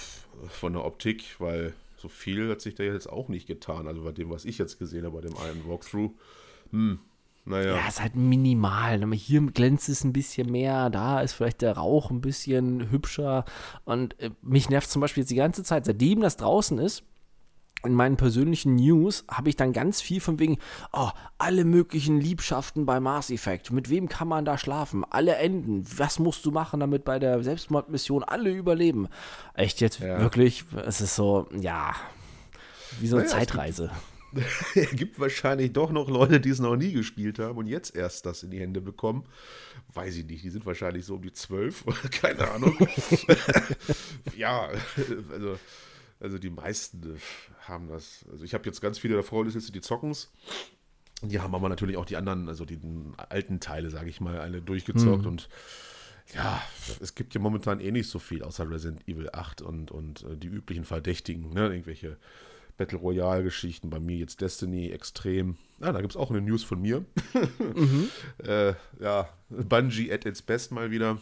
von der Optik, weil so viel hat sich da jetzt auch nicht getan. Also bei dem, was ich jetzt gesehen habe, bei dem einen Walkthrough. Hm. Naja. Ja, ist halt minimal. Hier glänzt es ein bisschen mehr, da ist vielleicht der Rauch ein bisschen hübscher. Und äh, mich nervt zum Beispiel jetzt die ganze Zeit, seitdem das draußen ist, in meinen persönlichen News habe ich dann ganz viel von wegen, oh, alle möglichen Liebschaften bei Mars Effect. Mit wem kann man da schlafen? Alle Enden. Was musst du machen, damit bei der Selbstmordmission alle überleben? Echt jetzt ja. wirklich? Es ist so, ja, wie so eine naja, Zeitreise. es gibt wahrscheinlich doch noch Leute, die es noch nie gespielt haben und jetzt erst das in die Hände bekommen. Weiß ich nicht, die sind wahrscheinlich so um die zwölf, keine Ahnung. ja, also Also die meisten äh, haben das. Also ich habe jetzt ganz viele der Freundesliste, die zocken's. Die haben aber natürlich auch die anderen, also die alten Teile, sage ich mal, alle durchgezockt. Mhm. Und ja, es gibt ja momentan eh nicht so viel außer Resident Evil 8 und, und äh, die üblichen Verdächtigen, ne? irgendwelche Battle Royale-Geschichten. Bei mir jetzt Destiny extrem. Ah, da gibt es auch eine News von mir. mhm. äh, ja, Bungie at its best mal wieder.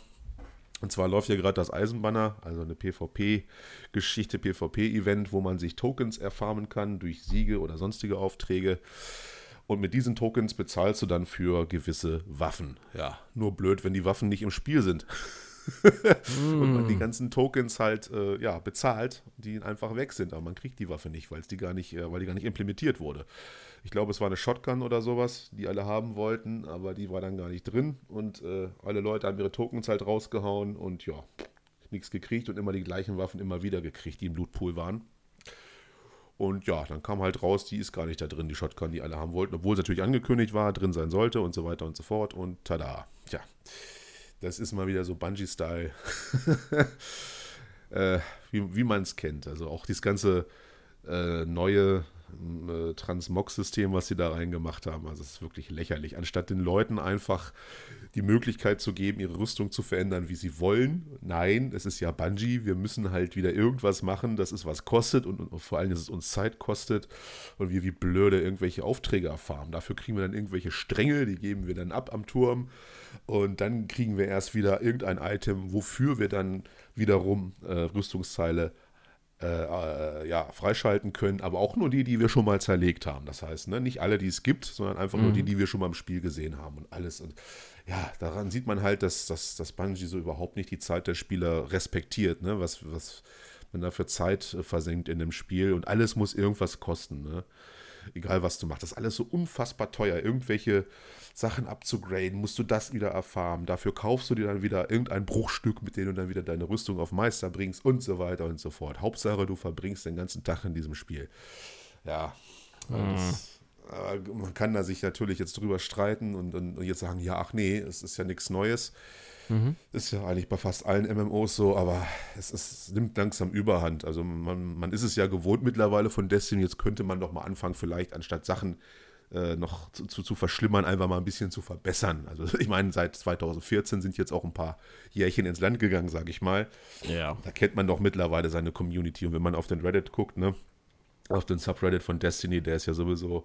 Und zwar läuft hier gerade das Eisenbanner, also eine PvP-Geschichte, PvP-Event, wo man sich Tokens erfarmen kann durch Siege oder sonstige Aufträge. Und mit diesen Tokens bezahlst du dann für gewisse Waffen. Ja, nur blöd, wenn die Waffen nicht im Spiel sind. und man die hm. ganzen Tokens halt äh, ja, bezahlt, die einfach weg sind. Aber man kriegt die Waffe nicht, weil die gar nicht, äh, weil die gar nicht implementiert wurde. Ich glaube, es war eine Shotgun oder sowas, die alle haben wollten, aber die war dann gar nicht drin. Und äh, alle Leute haben ihre Tokens halt rausgehauen und ja, nichts gekriegt und immer die gleichen Waffen immer wieder gekriegt, die im Blutpool waren. Und ja, dann kam halt raus, die ist gar nicht da drin, die Shotgun, die alle haben wollten, obwohl es natürlich angekündigt war, drin sein sollte und so weiter und so fort. Und tada, tja. Das ist mal wieder so Bungee-Style. äh, wie, wie man es kennt. Also auch dieses ganze äh, neue äh, Transmog-System, was sie da reingemacht haben. Also es ist wirklich lächerlich. Anstatt den Leuten einfach die Möglichkeit zu geben, ihre Rüstung zu verändern, wie sie wollen. Nein, es ist ja Bungee. Wir müssen halt wieder irgendwas machen, das ist was kostet und, und vor allem, dass es uns Zeit kostet und wir wie blöde irgendwelche Aufträge erfahren. Dafür kriegen wir dann irgendwelche Stränge, die geben wir dann ab am Turm und dann kriegen wir erst wieder irgendein Item, wofür wir dann wiederum äh, Rüstungsteile äh, äh, ja, freischalten können, aber auch nur die, die wir schon mal zerlegt haben. Das heißt, ne, nicht alle, die es gibt, sondern einfach mhm. nur die, mhm. die wir schon mal im Spiel gesehen haben und alles. Und ja, daran sieht man halt, dass, dass, dass Bungie so überhaupt nicht die Zeit der Spieler respektiert, ne? was, was man da für Zeit äh, versenkt in dem Spiel und alles muss irgendwas kosten. Ne? Egal, was du machst. Das ist alles so unfassbar teuer. Irgendwelche Sachen abzugraden, musst du das wieder erfahren. Dafür kaufst du dir dann wieder irgendein Bruchstück, mit dem du dann wieder deine Rüstung auf Meister bringst und so weiter und so fort. Hauptsache, du verbringst den ganzen Tag in diesem Spiel. Ja, mhm. das, man kann da sich natürlich jetzt drüber streiten und, und, und jetzt sagen, ja, ach nee, es ist ja nichts Neues. Mhm. Ist ja eigentlich bei fast allen MMOs so, aber es, ist, nimmt langsam Überhand. Also man, man ist es ja gewohnt mittlerweile von Destiny. Jetzt könnte man doch mal anfangen, vielleicht anstatt Sachen äh, noch zu, zu, zu, verschlimmern, einfach mal ein bisschen zu verbessern. Also ich meine, seit 2014 sind jetzt auch ein paar Jährchen ins Land gegangen, sage ich mal. Ja. Da kennt man doch mittlerweile seine Community. Und wenn man auf den Reddit guckt, ne, auf den Subreddit von Destiny, der ist ja sowieso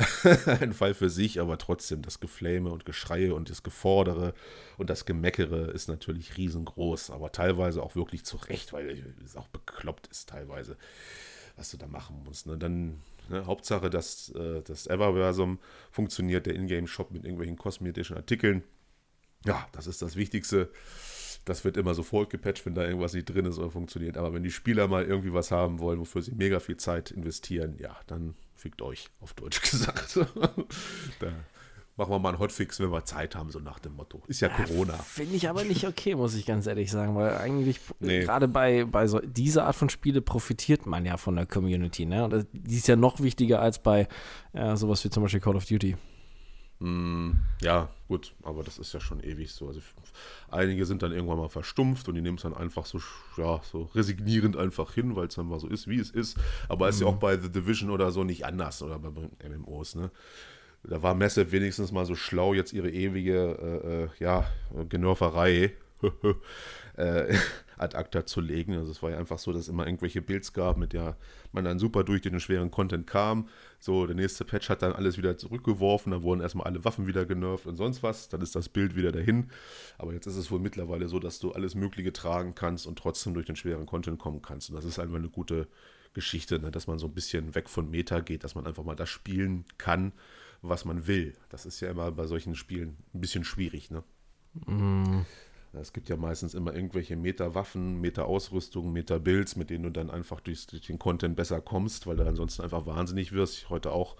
ein Fall für sich, aber trotzdem das Geflame und Geschreie und das Gefordere und das Gemeckere ist natürlich riesengroß, aber teilweise auch wirklich zu Recht, weil es auch bekloppt ist teilweise, was du da machen musst. Ne? Dann ne, Hauptsache, dass äh, das Everversum funktioniert, der Ingame-Shop mit irgendwelchen kosmetischen Artikeln. Ja, das ist das Wichtigste. Das wird immer sofort gepatcht, wenn da irgendwas nicht drin ist oder funktioniert. Aber wenn die Spieler mal irgendwie was haben wollen, wofür sie mega viel Zeit investieren, ja, dann fickt euch, auf Deutsch gesagt. da machen wir mal einen Hotfix, wenn wir Zeit haben, so nach dem Motto. Ist ja, ja Corona. Finde ich aber nicht okay, muss ich ganz ehrlich sagen, weil eigentlich nee. gerade bei, bei so, dieser Art von Spiele profitiert man ja von der Community. Ne? Und die ist ja noch wichtiger als bei äh, sowas wie zum Beispiel Call of Duty. Mm, ja, gut, aber das ist ja schon ewig so. Also einige sind dann irgendwann mal verstumpft und die nehmen es dann einfach so, ja, so resignierend einfach hin, weil es dann mal so ist, wie es ist. Aber mhm. ist ja auch bei The Division oder so nicht anders oder bei MMOs, ne? Da war Massive wenigstens mal so schlau, jetzt ihre ewige, äh, äh, ja, Genörferei äh, ad acta zu legen. Also es war ja einfach so, dass es immer irgendwelche Builds gab, mit der man dann super durch den schweren Content kam. So, der nächste Patch hat dann alles wieder zurückgeworfen, dann wurden erstmal alle Waffen wieder genervt und sonst was. Dann ist das Bild wieder dahin. Aber jetzt ist es wohl mittlerweile so, dass du alles Mögliche tragen kannst und trotzdem durch den schweren Content kommen kannst. Und das ist einfach eine gute Geschichte, ne? dass man so ein bisschen weg von Meta geht, dass man einfach mal das spielen kann, was man will. Das ist ja immer bei solchen Spielen ein bisschen schwierig. Ne? Mm. Es gibt ja meistens immer irgendwelche Meta-Waffen, Meta-Ausrüstung, Meta-Builds, mit denen du dann einfach durch, durch, den Content besser kommst, weil du ansonsten einfach wahnsinnig wirst. Heute auch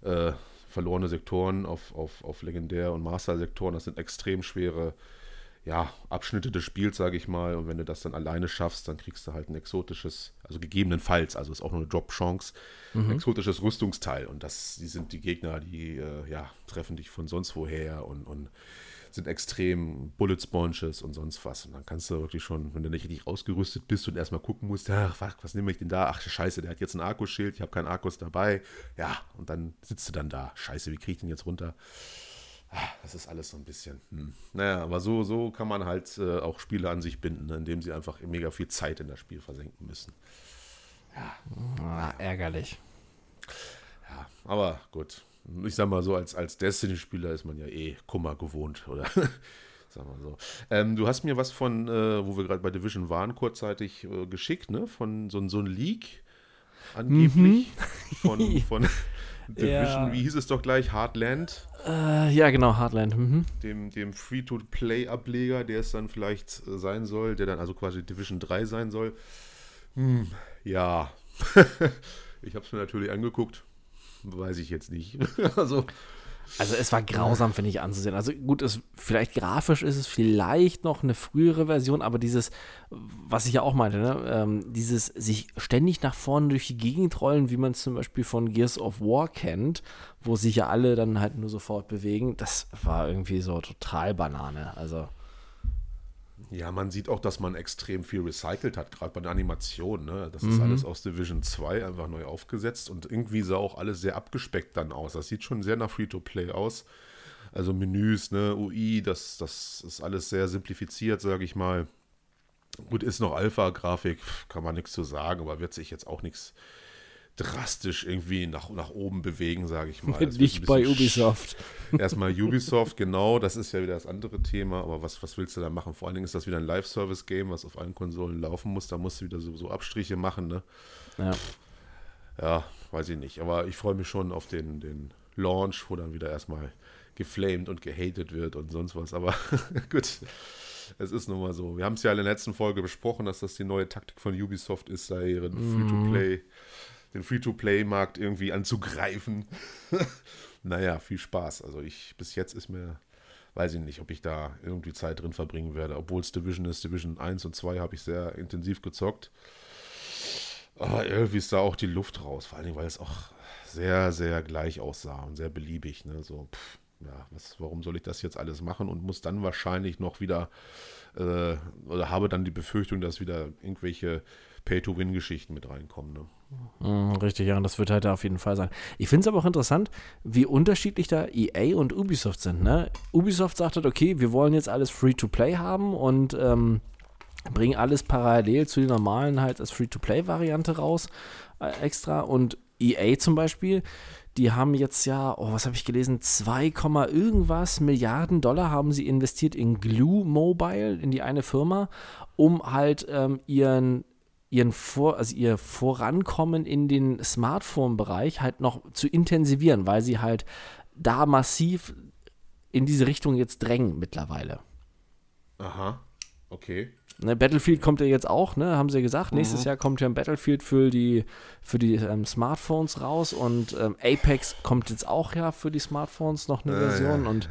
äh, verlorene Sektoren auf, auf, auf Legendär- und Master-Sektoren, das sind extrem schwere ja, Abschnitte des Spiels, sage ich mal. Und wenn du das dann alleine schaffst, dann kriegst du halt ein exotisches, also gegebenenfalls, also ist auch nur eine Drop-Chance, mhm. exotisches Rüstungsteil. Und das, die sind die Gegner, die äh, ja, treffen dich von sonst woher und, und sind extrem Bullet Sponges und sonst was. Und dann kannst du wirklich schon, wenn du nicht richtig ausgerüstet bist und erstmal gucken musst, ach, was, nehme ich denn da? Ach, scheiße, der hat jetzt ein Akkuschild, ich habe keinen Akkus dabei. Ja, und dann sitzt du dann da. Scheiße, wie kriege ich den jetzt runter? Ah, das ist alles so ein bisschen. Hm. Naja, aber so, so kann man halt äh, auch Spiele an sich binden, ne, indem sie einfach mega viel Zeit in das Spiel versenken müssen. Ja. Ah, ärgerlich. Ja, aber gut. Ich sag mal so, als, als Destiny-Spieler ist man ja eh Kummer gewohnt, oder? sag mal so. Ähm, du hast mir was von, äh, wo wir gerade bei Division waren, kurzzeitig äh, geschickt, ne? Von so, so ein Leak angeblich. Mhm. Von, von Division, ja. wie hieß es doch gleich? Heartland. Äh, ja, genau, Heartland. Mhm. Dem, dem Free-to-Play-Ableger, der es dann vielleicht äh, sein soll, der dann also quasi Division 3 sein soll. Hm, ja. ich habe es mir natürlich angeguckt. Weiß ich jetzt nicht. also. Also es war grausam, finde ich, anzusehen. Also gut, es, vielleicht grafisch ist es vielleicht noch eine frühere Version, aber dieses, was ich ja auch meinte, ne, ähm, dieses sich ständig nach vorne durch die Gegend rollen, wie man es zum Beispiel von Gears of War kennt, wo sich ja alle dann halt nur sofort bewegen, das war irgendwie so total Banane. Also ja, man sieht auch, dass man extrem viel recycelt hat, gerade bei der Animation. Ne? Das mhm. ist alles aus Division 2 einfach neu aufgesetzt und irgendwie sah auch alles sehr abgespeckt dann aus. Das sieht schon sehr nach Free-to-Play aus. Also Menüs, ne, UI, das, das ist alles sehr simplifiziert, sage ich mal. Gut, ist noch Alpha-Grafik, kann man nichts zu sagen, aber wird sich jetzt auch nichts drastisch irgendwie nach, nach oben bewegen, sage ich mal. Nicht bei Ubisoft. Erstmal Ubisoft, genau, das ist ja wieder das andere Thema, aber was, was willst du da machen? Vor allen Dingen ist das wieder ein Live-Service-Game, was auf allen Konsolen laufen muss, da musst du wieder so, so Abstriche machen, ne? Ja. Ja, weiß ich nicht, aber ich freue mich schon auf den, den Launch, wo dann wieder erstmal geflamed und gehatet wird und sonst was, aber gut. Es ist nun mal so. Wir haben es ja in der letzten Folge besprochen, dass das die neue Taktik von Ubisoft ist, da ihren mhm. Free-to-Play den Free-to-Play-Markt irgendwie anzugreifen. naja, viel Spaß. Also ich, bis jetzt ist mir, weiß ich nicht, ob ich da irgendwie Zeit drin verbringen werde. Obwohl es Division ist, Division 1 und 2 habe ich sehr intensiv gezockt. Aber irgendwie ist da auch die Luft raus. Vor allen Dingen, weil es auch sehr, sehr gleich aussah und sehr beliebig. Ne? So, pff, ja, was, warum soll ich das jetzt alles machen und muss dann wahrscheinlich noch wieder äh, oder habe dann die Befürchtung, dass wieder irgendwelche Pay-to-Win-Geschichten mit reinkommen. Ne? Mhm, richtig, ja, und das wird halt auf jeden Fall sein. Ich finde es aber auch interessant, wie unterschiedlich da EA und Ubisoft sind. Ne? Ubisoft sagt halt, okay, wir wollen jetzt alles Free-to-Play haben und ähm, bringen alles parallel zu den normalen halt als Free-to-Play-Variante raus äh, extra. Und EA zum Beispiel, die haben jetzt ja, oh, was habe ich gelesen, 2, irgendwas Milliarden Dollar haben sie investiert in Glue Mobile, in die eine Firma, um halt ähm, ihren ihren Vor also ihr Vorankommen in den Smartphone-Bereich halt noch zu intensivieren, weil sie halt da massiv in diese Richtung jetzt drängen mittlerweile. Aha, okay. Ne, Battlefield kommt ja jetzt auch, ne, haben sie ja gesagt. Mhm. Nächstes Jahr kommt ja ein Battlefield für die, für die ähm, Smartphones raus und ähm, Apex kommt jetzt auch ja für die Smartphones noch eine äh, Version ja. und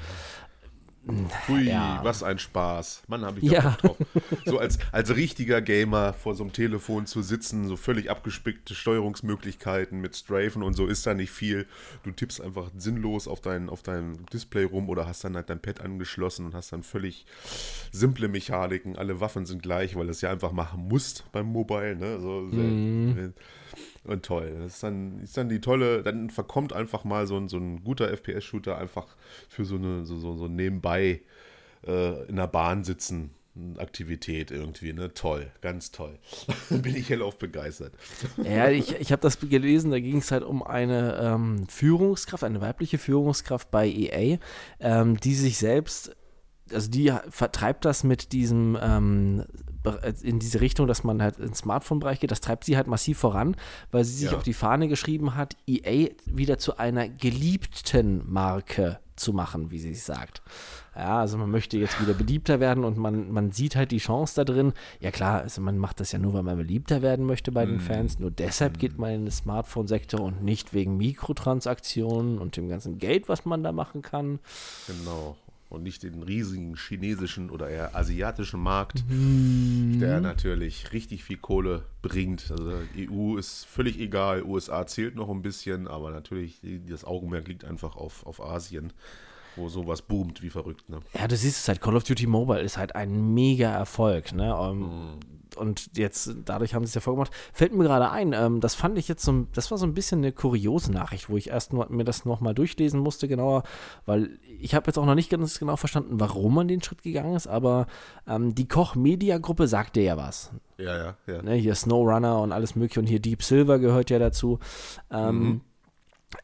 Hui, ja. was ein Spaß. Mann, habe ich ja drauf. So als, als richtiger Gamer vor so einem Telefon zu sitzen, so völlig abgespickte Steuerungsmöglichkeiten mit Strafen und so ist da nicht viel. Du tippst einfach sinnlos auf dein, auf dein Display rum oder hast dann halt dein Pad angeschlossen und hast dann völlig simple Mechaniken. Alle Waffen sind gleich, weil du es ja einfach machen musst beim Mobile. Ne? So, mhm. Und toll. Das ist dann, ist dann die tolle, dann verkommt einfach mal so ein, so ein guter FPS-Shooter einfach für so eine, so, so, so nebenbei äh, in der Bahn sitzen. Aktivität irgendwie, ne? Toll, ganz toll. Bin ich hellauf begeistert. Ja, ich, ich habe das gelesen, da ging es halt um eine ähm, Führungskraft, eine weibliche Führungskraft bei EA, ähm, die sich selbst, also die vertreibt das mit diesem ähm, äh, in diese Richtung, dass man halt ins Smartphone-Bereich geht, das treibt sie halt massiv voran, weil sie sich ja. auf die Fahne geschrieben hat, EA wieder zu einer geliebten Marke zu machen, wie sie es sagt. Ja, also man möchte jetzt wieder beliebter werden und man, man sieht halt die Chance da drin. Ja klar, also man macht das ja nur, weil man beliebter werden möchte bei den mhm. Fans. Nur deshalb mm. geht man in den Smartphone-Sektor und nicht wegen Mikrotransaktionen und dem ganzen Geld, was man da machen kann. Genau. Und nicht den riesigen chinesischen oder eher asiatischen Markt, Mhm. der natürlich richtig viel Kohle bringt. Also EU ist völlig egal, USA zählt noch ein bisschen, aber natürlich das Augenmerk liegt einfach auf, auf Asien, wo sowas boomt wie verrückt. Ne? Ja, du siehst es halt, Call of Duty Mobile ist halt ein mega Erfolg, ne? Ähm, Und jetzt, dadurch haben sie es ja vorgemacht. Fällt mir gerade ein, ähm, das fand ich jetzt so, ein- das war so ein bisschen eine kuriose Nachricht, wo ich erst nur, mir das nochmal durchlesen musste, genauer, weil ich habe jetzt auch noch nicht ganz genau verstanden, warum man den Schritt gegangen ist, aber ähm, die Koch-Media-Gruppe sagte ja was. Ja, ja, ja. Ne? Hier SnowRunner und alles mögliche und hier Deep Silver gehört ja dazu. Ähm,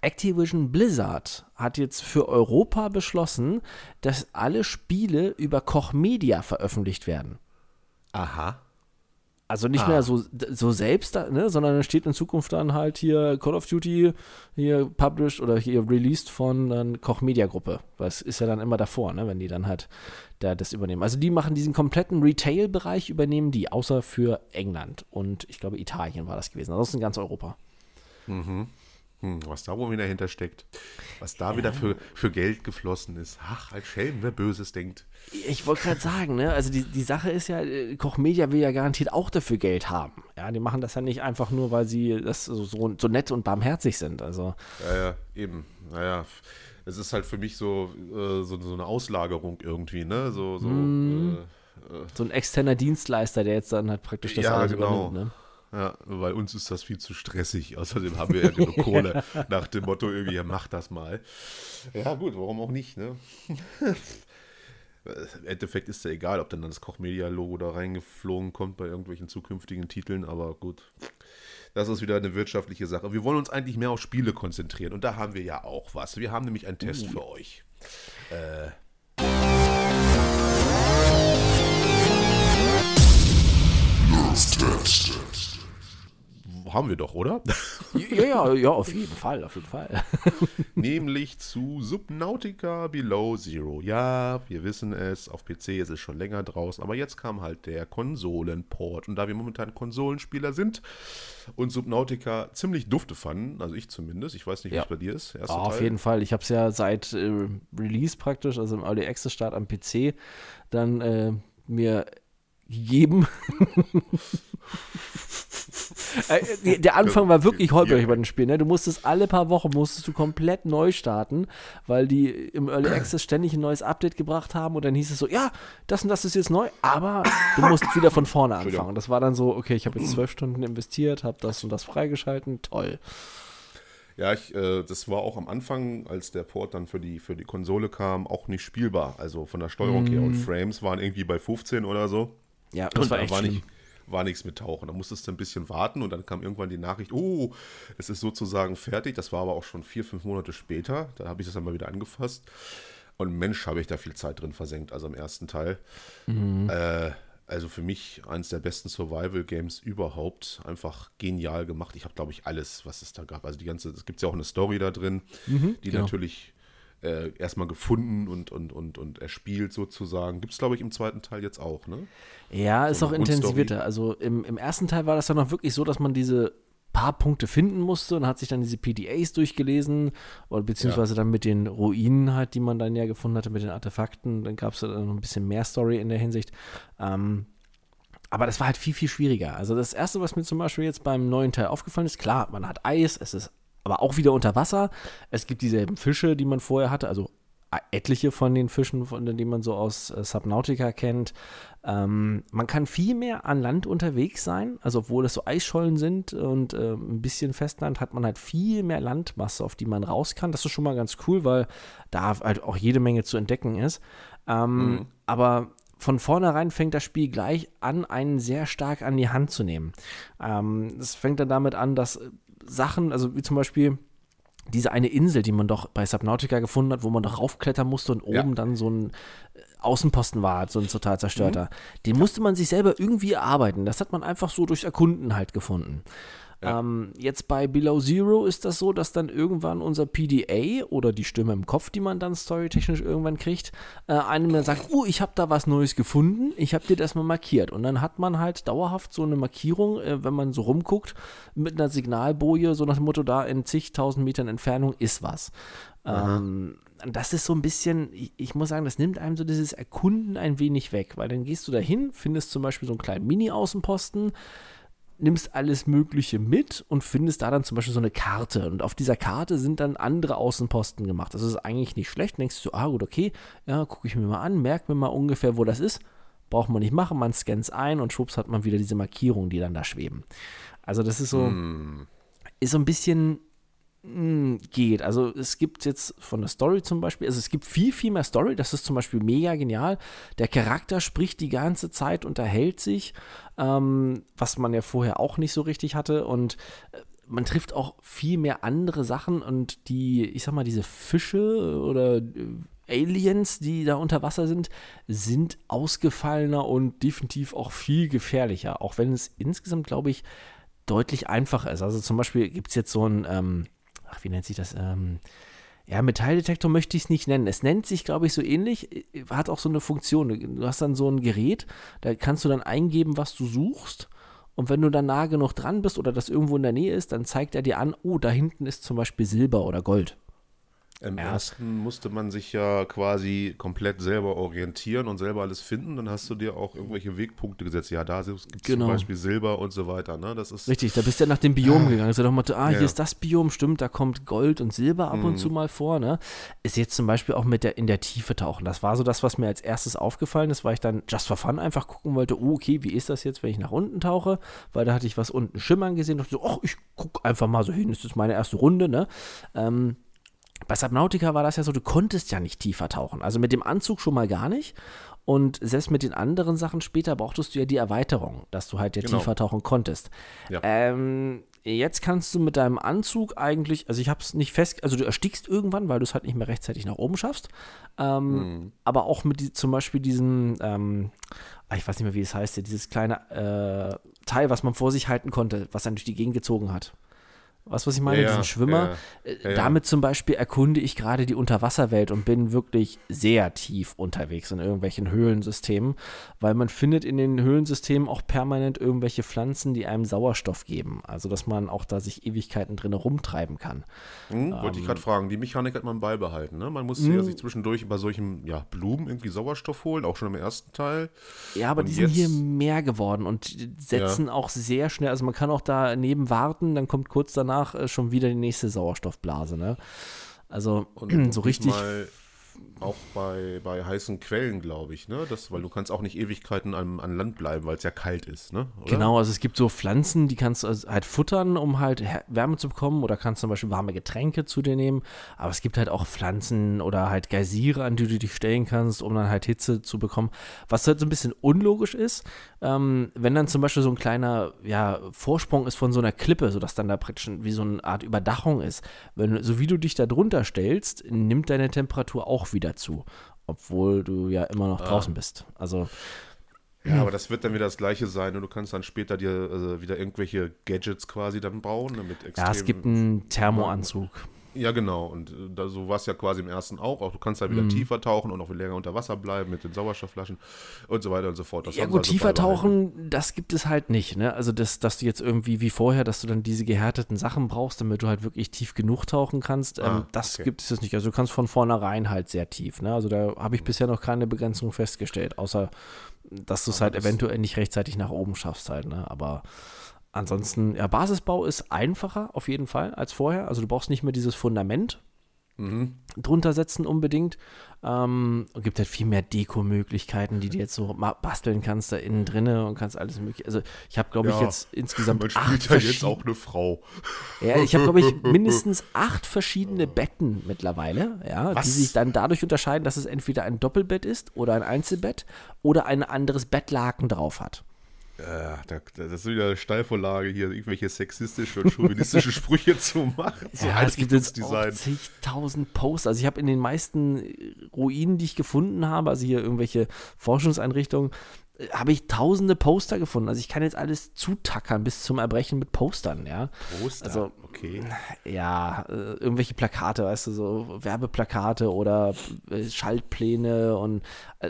Activision Blizzard hat jetzt für Europa beschlossen, dass alle Spiele über Koch Media veröffentlicht werden. Aha. Also nicht Ah. mehr so, so selbst, ne, sondern es steht in Zukunft dann halt hier Call of Duty hier published oder hier released von dann Koch Media Gruppe. Das ist ja dann immer davor, ne, wenn die dann halt da das übernehmen. Also die machen diesen kompletten Retail-Bereich, übernehmen die, außer für England und ich glaube Italien war das gewesen. Ansonsten ganz Europa. Hm, was da wohl wieder hintersteckt. Was da wieder für, für Geld geflossen ist. Ach, als Schelm, wer Böses denkt. Ich wollte gerade sagen, ne, also die, die Sache ist ja, äh, Koch Media will ja garantiert auch dafür Geld haben. Ja, die machen das ja nicht einfach nur, weil sie das so, so, so nett und barmherzig sind. Also Ja, ja, eben. Naja, es ist halt für mich so, äh, so, so eine Auslagerung irgendwie, ne? So, so. Mhm. Äh, so ein externer Dienstleister, der jetzt dann halt praktisch das Ja, alles genau. übernimmt. Ne? Ja, weil uns ist das viel zu stressig. Außerdem haben wir ja genug Kohle. nach dem Motto, irgendwie, ja, mach das mal. Ja, gut, warum auch nicht, ne? Im Endeffekt ist ja egal, ob dann das Koch-Media-Logo da reingeflogen kommt bei irgendwelchen zukünftigen Titeln, aber gut. Das ist wieder eine wirtschaftliche Sache. Wir wollen uns eigentlich mehr auf Spiele konzentrieren und da haben wir ja auch was. Wir haben nämlich einen Test für euch. Äh, haben wir doch, oder? Ja, ja, ja, auf jeden Fall, auf jeden Fall. Nämlich zu Subnautica Below Zero. Ja, wir wissen es, auf PC ist es schon länger draußen, aber jetzt kam halt der Konsolenport. Und da wir momentan Konsolenspieler sind und Subnautica ziemlich dufte fanden, also ich zumindest, ich weiß nicht, wie Ja. es bei dir ist. Ja, auf jeden Fall. Ich habe es ja seit äh, Release praktisch, also im Early Access Start am PC, dann äh, mir gegeben. äh, der Anfang war wirklich holperig Ja. bei den Spielen. Ne? Du musstest alle paar Wochen musstest du komplett neu starten, weil die im Early Access ständig ein neues Update gebracht haben und dann hieß es so, ja, das und das ist jetzt neu, aber du musst wieder von vorne anfangen. Das war dann so, okay, ich habe jetzt zwölf Stunden investiert, habe das und das freigeschalten, toll. Ja, ich, äh, das war auch am Anfang, als der Port dann für die, für die Konsole kam, auch nicht spielbar. Also von der Steuerung her. Und Frames waren irgendwie bei 15 oder so. Ja, das und war echt war, schlimm. nicht, war nichts mit Tauchen. Da musstest du ein bisschen warten und dann kam irgendwann die Nachricht, oh, es ist sozusagen fertig. Das war aber auch schon vier, fünf Monate später. Da habe ich das dann mal wieder angefasst. Und Mensch, habe ich da viel Zeit drin versenkt, also im ersten Teil. Mhm. Äh, also für mich eines der besten Survival-Games überhaupt. Einfach genial gemacht. Ich habe, glaube ich, alles, was es da gab. Also die ganze, es gibt ja auch eine Story da drin, die genau. natürlich äh, erstmal gefunden und, und, und, und erspielt sozusagen. Gibt es, glaube ich, im zweiten Teil jetzt auch, ne? Ja, ist So auch eine Grundstory. intensivierter. Also im, im ersten Teil war das ja noch wirklich so, dass man diese paar Punkte finden musste und hat sich dann diese PDAs durchgelesen oder beziehungsweise dann mit den Ruinen halt, die man dann ja gefunden hatte, mit den Artefakten. Dann gab es dann noch ein bisschen mehr Story in der Hinsicht. Ähm, aber das war halt viel, viel schwieriger. Also das Erste, was mir zum Beispiel jetzt beim neuen Teil aufgefallen ist, klar, man hat Eis, es ist aber auch wieder unter Wasser. Es gibt dieselben Fische, die man vorher hatte, also etliche von den Fischen, von denen man so aus äh, Subnautica kennt. Ähm, man kann viel mehr an Land unterwegs sein, also obwohl es so Eisschollen sind und äh, ein bisschen Festland, hat man halt viel mehr Landmasse, auf die man raus kann. Das ist schon mal ganz cool, weil da halt auch jede Menge zu entdecken ist. Ähm, Aber von vornherein fängt das Spiel gleich an, einen sehr stark an die Hand zu nehmen. Ähm, Es fängt dann damit an, dass äh, Sachen, also wie zum Beispiel diese eine Insel, die man doch bei Subnautica gefunden hat, wo man doch raufklettern musste und Ja. oben dann so ein äh, Außenposten war, so ein total zerstörter. Den musste man sich selber irgendwie erarbeiten. Das hat man einfach so durchs Erkunden halt gefunden. Ähm, jetzt bei Below Zero ist das so, dass dann irgendwann unser PDA oder die Stimme im Kopf, die man dann storytechnisch irgendwann kriegt, äh, einem dann sagt, oh, ich habe da was Neues gefunden, ich habe dir das mal markiert. Und dann hat man halt dauerhaft so eine Markierung, äh, wenn man so rumguckt, mit einer Signalboje, so nach dem Motto, da in zigtausend Metern Entfernung ist was. Ähm, das ist so ein bisschen, ich, ich, muss sagen, das nimmt einem so dieses Erkunden ein wenig weg, weil dann gehst du dahin, findest zum Beispiel so einen kleinen Mini-Außenposten, nimmst alles Mögliche mit und findest da dann zum Beispiel so eine Karte. Und auf dieser Karte sind dann andere Außenposten gemacht. Das ist eigentlich nicht schlecht. Denkst du, ah gut, okay, ja, gucke ich mir mal an, merk mir mal ungefähr, wo das ist. Braucht man nicht machen, man scannt es ein und schwupps hat man wieder diese Markierungen, die dann da schweben. Also das ist so, mm. ist so ein bisschen geht. Also es gibt jetzt von der Story zum Beispiel, also es gibt viel, viel mehr Story, das ist zum Beispiel mega genial. Der Charakter spricht die ganze Zeit, unterhält sich, ähm, was man ja vorher auch nicht so richtig hatte und äh, man trifft auch viel mehr andere Sachen und die, ich sag mal, diese Fische oder äh, Aliens, die da unter Wasser sind, sind ausgefallener und definitiv auch viel gefährlicher, auch wenn es insgesamt, glaube ich, deutlich einfacher ist. Also zum Beispiel gibt es jetzt so ein, ähm, ach, wie nennt sich das? Ähm, ja, Metalldetektor möchte ich es nicht nennen. Es nennt sich, glaube ich, so ähnlich, äh, hat auch so eine Funktion. Du hast dann so ein Gerät, da kannst du dann eingeben, was du suchst. Und wenn du dann nah genug dran bist oder das irgendwo in der Nähe ist, dann zeigt er dir an, oh, da hinten ist zum Beispiel Silber oder Gold. Im ja. ersten musste man sich ja quasi komplett selber orientieren und selber alles finden. Dann hast du dir auch irgendwelche Wegpunkte gesetzt. Ja, da gibt es genau. zum Beispiel Silber und so weiter. Ne? Das ist Richtig, da bist du ja nach dem Biom gegangen. Also doch mal, ah, hier ja. ist das Biom, stimmt, da kommt Gold und Silber ab mhm. und zu mal vor. Ne? Ist jetzt zum Beispiel auch mit der in der Tiefe tauchen. Das war so das, was mir als erstes aufgefallen ist, weil ich dann just for fun einfach gucken wollte, oh, okay, wie ist das jetzt, wenn ich nach unten tauche? Weil da hatte ich was unten schimmern gesehen und so, ach, ich gucke einfach mal so hin, das ist meine erste Runde, ne? Ähm, bei Subnautica war das ja so, du konntest ja nicht tiefer tauchen. Also mit dem Anzug schon mal gar nicht. Und selbst mit den anderen Sachen später brauchtest du ja die Erweiterung, dass du halt ja genau. tiefer tauchen konntest. Ja. Ähm, jetzt kannst du mit deinem Anzug eigentlich, also ich habe es nicht fest, also du erstickst irgendwann, weil du es halt nicht mehr rechtzeitig nach oben schaffst. Ähm, mhm. Aber auch mit die, zum Beispiel diesem, ähm, ah, ich weiß nicht mehr, wie es heißt, dieses kleine äh, Teil, was man vor sich halten konnte, was dann durch die Gegend gezogen hat. Was, was ich meine, ja, diesen Schwimmer. Ja, äh, ja, Damit zum Beispiel erkunde ich gerade die Unterwasserwelt und bin wirklich sehr tief unterwegs in irgendwelchen Höhlensystemen, weil man findet in den Höhlensystemen auch permanent irgendwelche Pflanzen, die einem Sauerstoff geben. Also, dass man auch da sich Ewigkeiten drin rumtreiben kann. Hm, ähm, wollte ich gerade fragen. Die Mechanik hat man beibehalten. Ne? Man muss ja hm. sich zwischendurch bei solchen ja, Blumen irgendwie Sauerstoff holen, auch schon im ersten Teil. Ja, aber und die sind hier mehr geworden und setzen auch sehr schnell. Also, man kann auch daneben warten, dann kommt kurz danach danach äh, schon wieder die nächste Sauerstoffblase. Ne? Also so richtig. Auch bei, bei heißen Quellen, glaube ich, ne? Das, weil du kannst auch nicht Ewigkeiten an, an Land bleiben, weil es ja kalt ist, ne? Oder? Genau, also es gibt so Pflanzen, die kannst du also halt futtern, um halt Wärme zu bekommen oder kannst zum Beispiel warme Getränke zu dir nehmen. Aber es gibt halt auch Pflanzen oder halt Geysire, an die du dich stellen kannst, um dann halt Hitze zu bekommen. Was halt so ein bisschen unlogisch ist, ähm, wenn dann zum Beispiel so ein kleiner ja, Vorsprung ist von so einer Klippe, sodass dann da praktisch wie so eine Art Überdachung ist. Wenn, so wie du dich da drunter stellst, nimmt deine Temperatur auch wieder dazu, obwohl du ja immer noch ah. draußen bist. Also ja, aber das wird dann wieder das gleiche sein und du kannst dann später dir äh, wieder irgendwelche Gadgets quasi dann bauen. Damit ja, es gibt einen Thermoanzug. Ja, genau. Und äh, da, so war es ja quasi im ersten auch. Auch du kannst da wieder mhm. tiefer tauchen und auch länger unter Wasser bleiben mit den Sauerstoffflaschen und so weiter und so fort. Das ja, gut, also tiefer tauchen, das gibt es halt nicht. Ne? Also, das, dass du jetzt irgendwie wie vorher, dass du dann diese gehärteten Sachen brauchst, damit du halt wirklich tief genug tauchen kannst, ähm, ah, das okay. gibt es jetzt nicht. Also, du kannst von vornherein halt sehr tief. Ne? Also, da habe ich mhm. bisher noch keine Begrenzung festgestellt, außer dass du es halt eventuell nicht rechtzeitig nach oben schaffst halt. Ne? Aber Ansonsten, ja, Basisbau ist einfacher auf jeden Fall als vorher. Also du brauchst nicht mehr dieses Fundament mhm. drunter setzen unbedingt. Ähm, und gibt halt viel mehr Deko-Möglichkeiten, die du jetzt so basteln kannst da innen drinne und kannst alles mögliche. Also ich habe, glaube ja, ich, jetzt insgesamt man spielt ja jetzt auch eine Frau. Ja, ich habe, glaube ich, mindestens acht verschiedene Betten mittlerweile, ja, Was? die sich dann dadurch unterscheiden, dass es entweder ein Doppelbett ist oder ein Einzelbett oder ein anderes Bettlaken drauf hat. Äh, das ist wieder eine Steilvorlage, hier irgendwelche sexistische und chauvinistische Sprüche zu machen. So ja, es gibt jetzt zigtausend Posts. Also ich habe in den meisten Ruinen, die ich gefunden habe, also hier irgendwelche Forschungseinrichtungen, habe ich tausende Poster gefunden. Also ich kann jetzt alles zutackern bis zum Erbrechen mit Postern, ja. Poster? Also, okay. Ja, äh, irgendwelche Plakate, weißt du, so Werbeplakate oder äh, Schaltpläne und äh,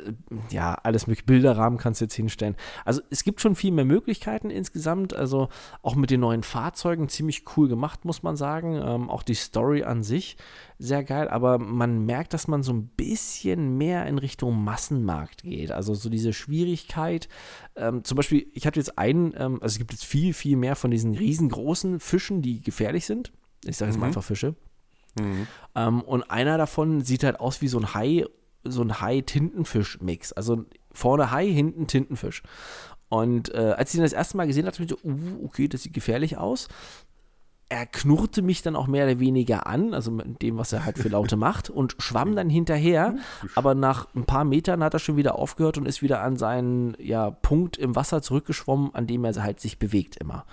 ja, alles mögliche Bilderrahmen kannst du jetzt hinstellen. Also es gibt schon viel mehr Möglichkeiten insgesamt. Also auch mit den neuen Fahrzeugen ziemlich cool gemacht, muss man sagen. Ähm, auch die Story an sich sehr geil, aber man merkt, dass man so ein bisschen mehr in Richtung Massenmarkt geht. Also so diese Schwierigkeit. Ähm, zum Beispiel, ich hatte jetzt einen, ähm, also es gibt jetzt viel, viel mehr von diesen riesengroßen Fischen, die gefährlich sind. Ich sage jetzt mal Mhm. einfach Fische. Mhm. Ähm, und einer davon sieht halt aus wie so ein Hai, so ein Hai-Tintenfisch-Mix. Also vorne Hai, hinten Tintenfisch. Und äh, als ich ihn das erste Mal gesehen habe, dachte ich so, uh, okay, das sieht gefährlich aus. Er knurrte mich dann auch mehr oder weniger an, also mit dem, was er halt für Laute macht, und schwamm dann hinterher. Aber nach ein paar Metern hat er schon wieder aufgehört und ist wieder an seinen ja, Punkt im Wasser zurückgeschwommen, an dem er halt sich bewegt immer.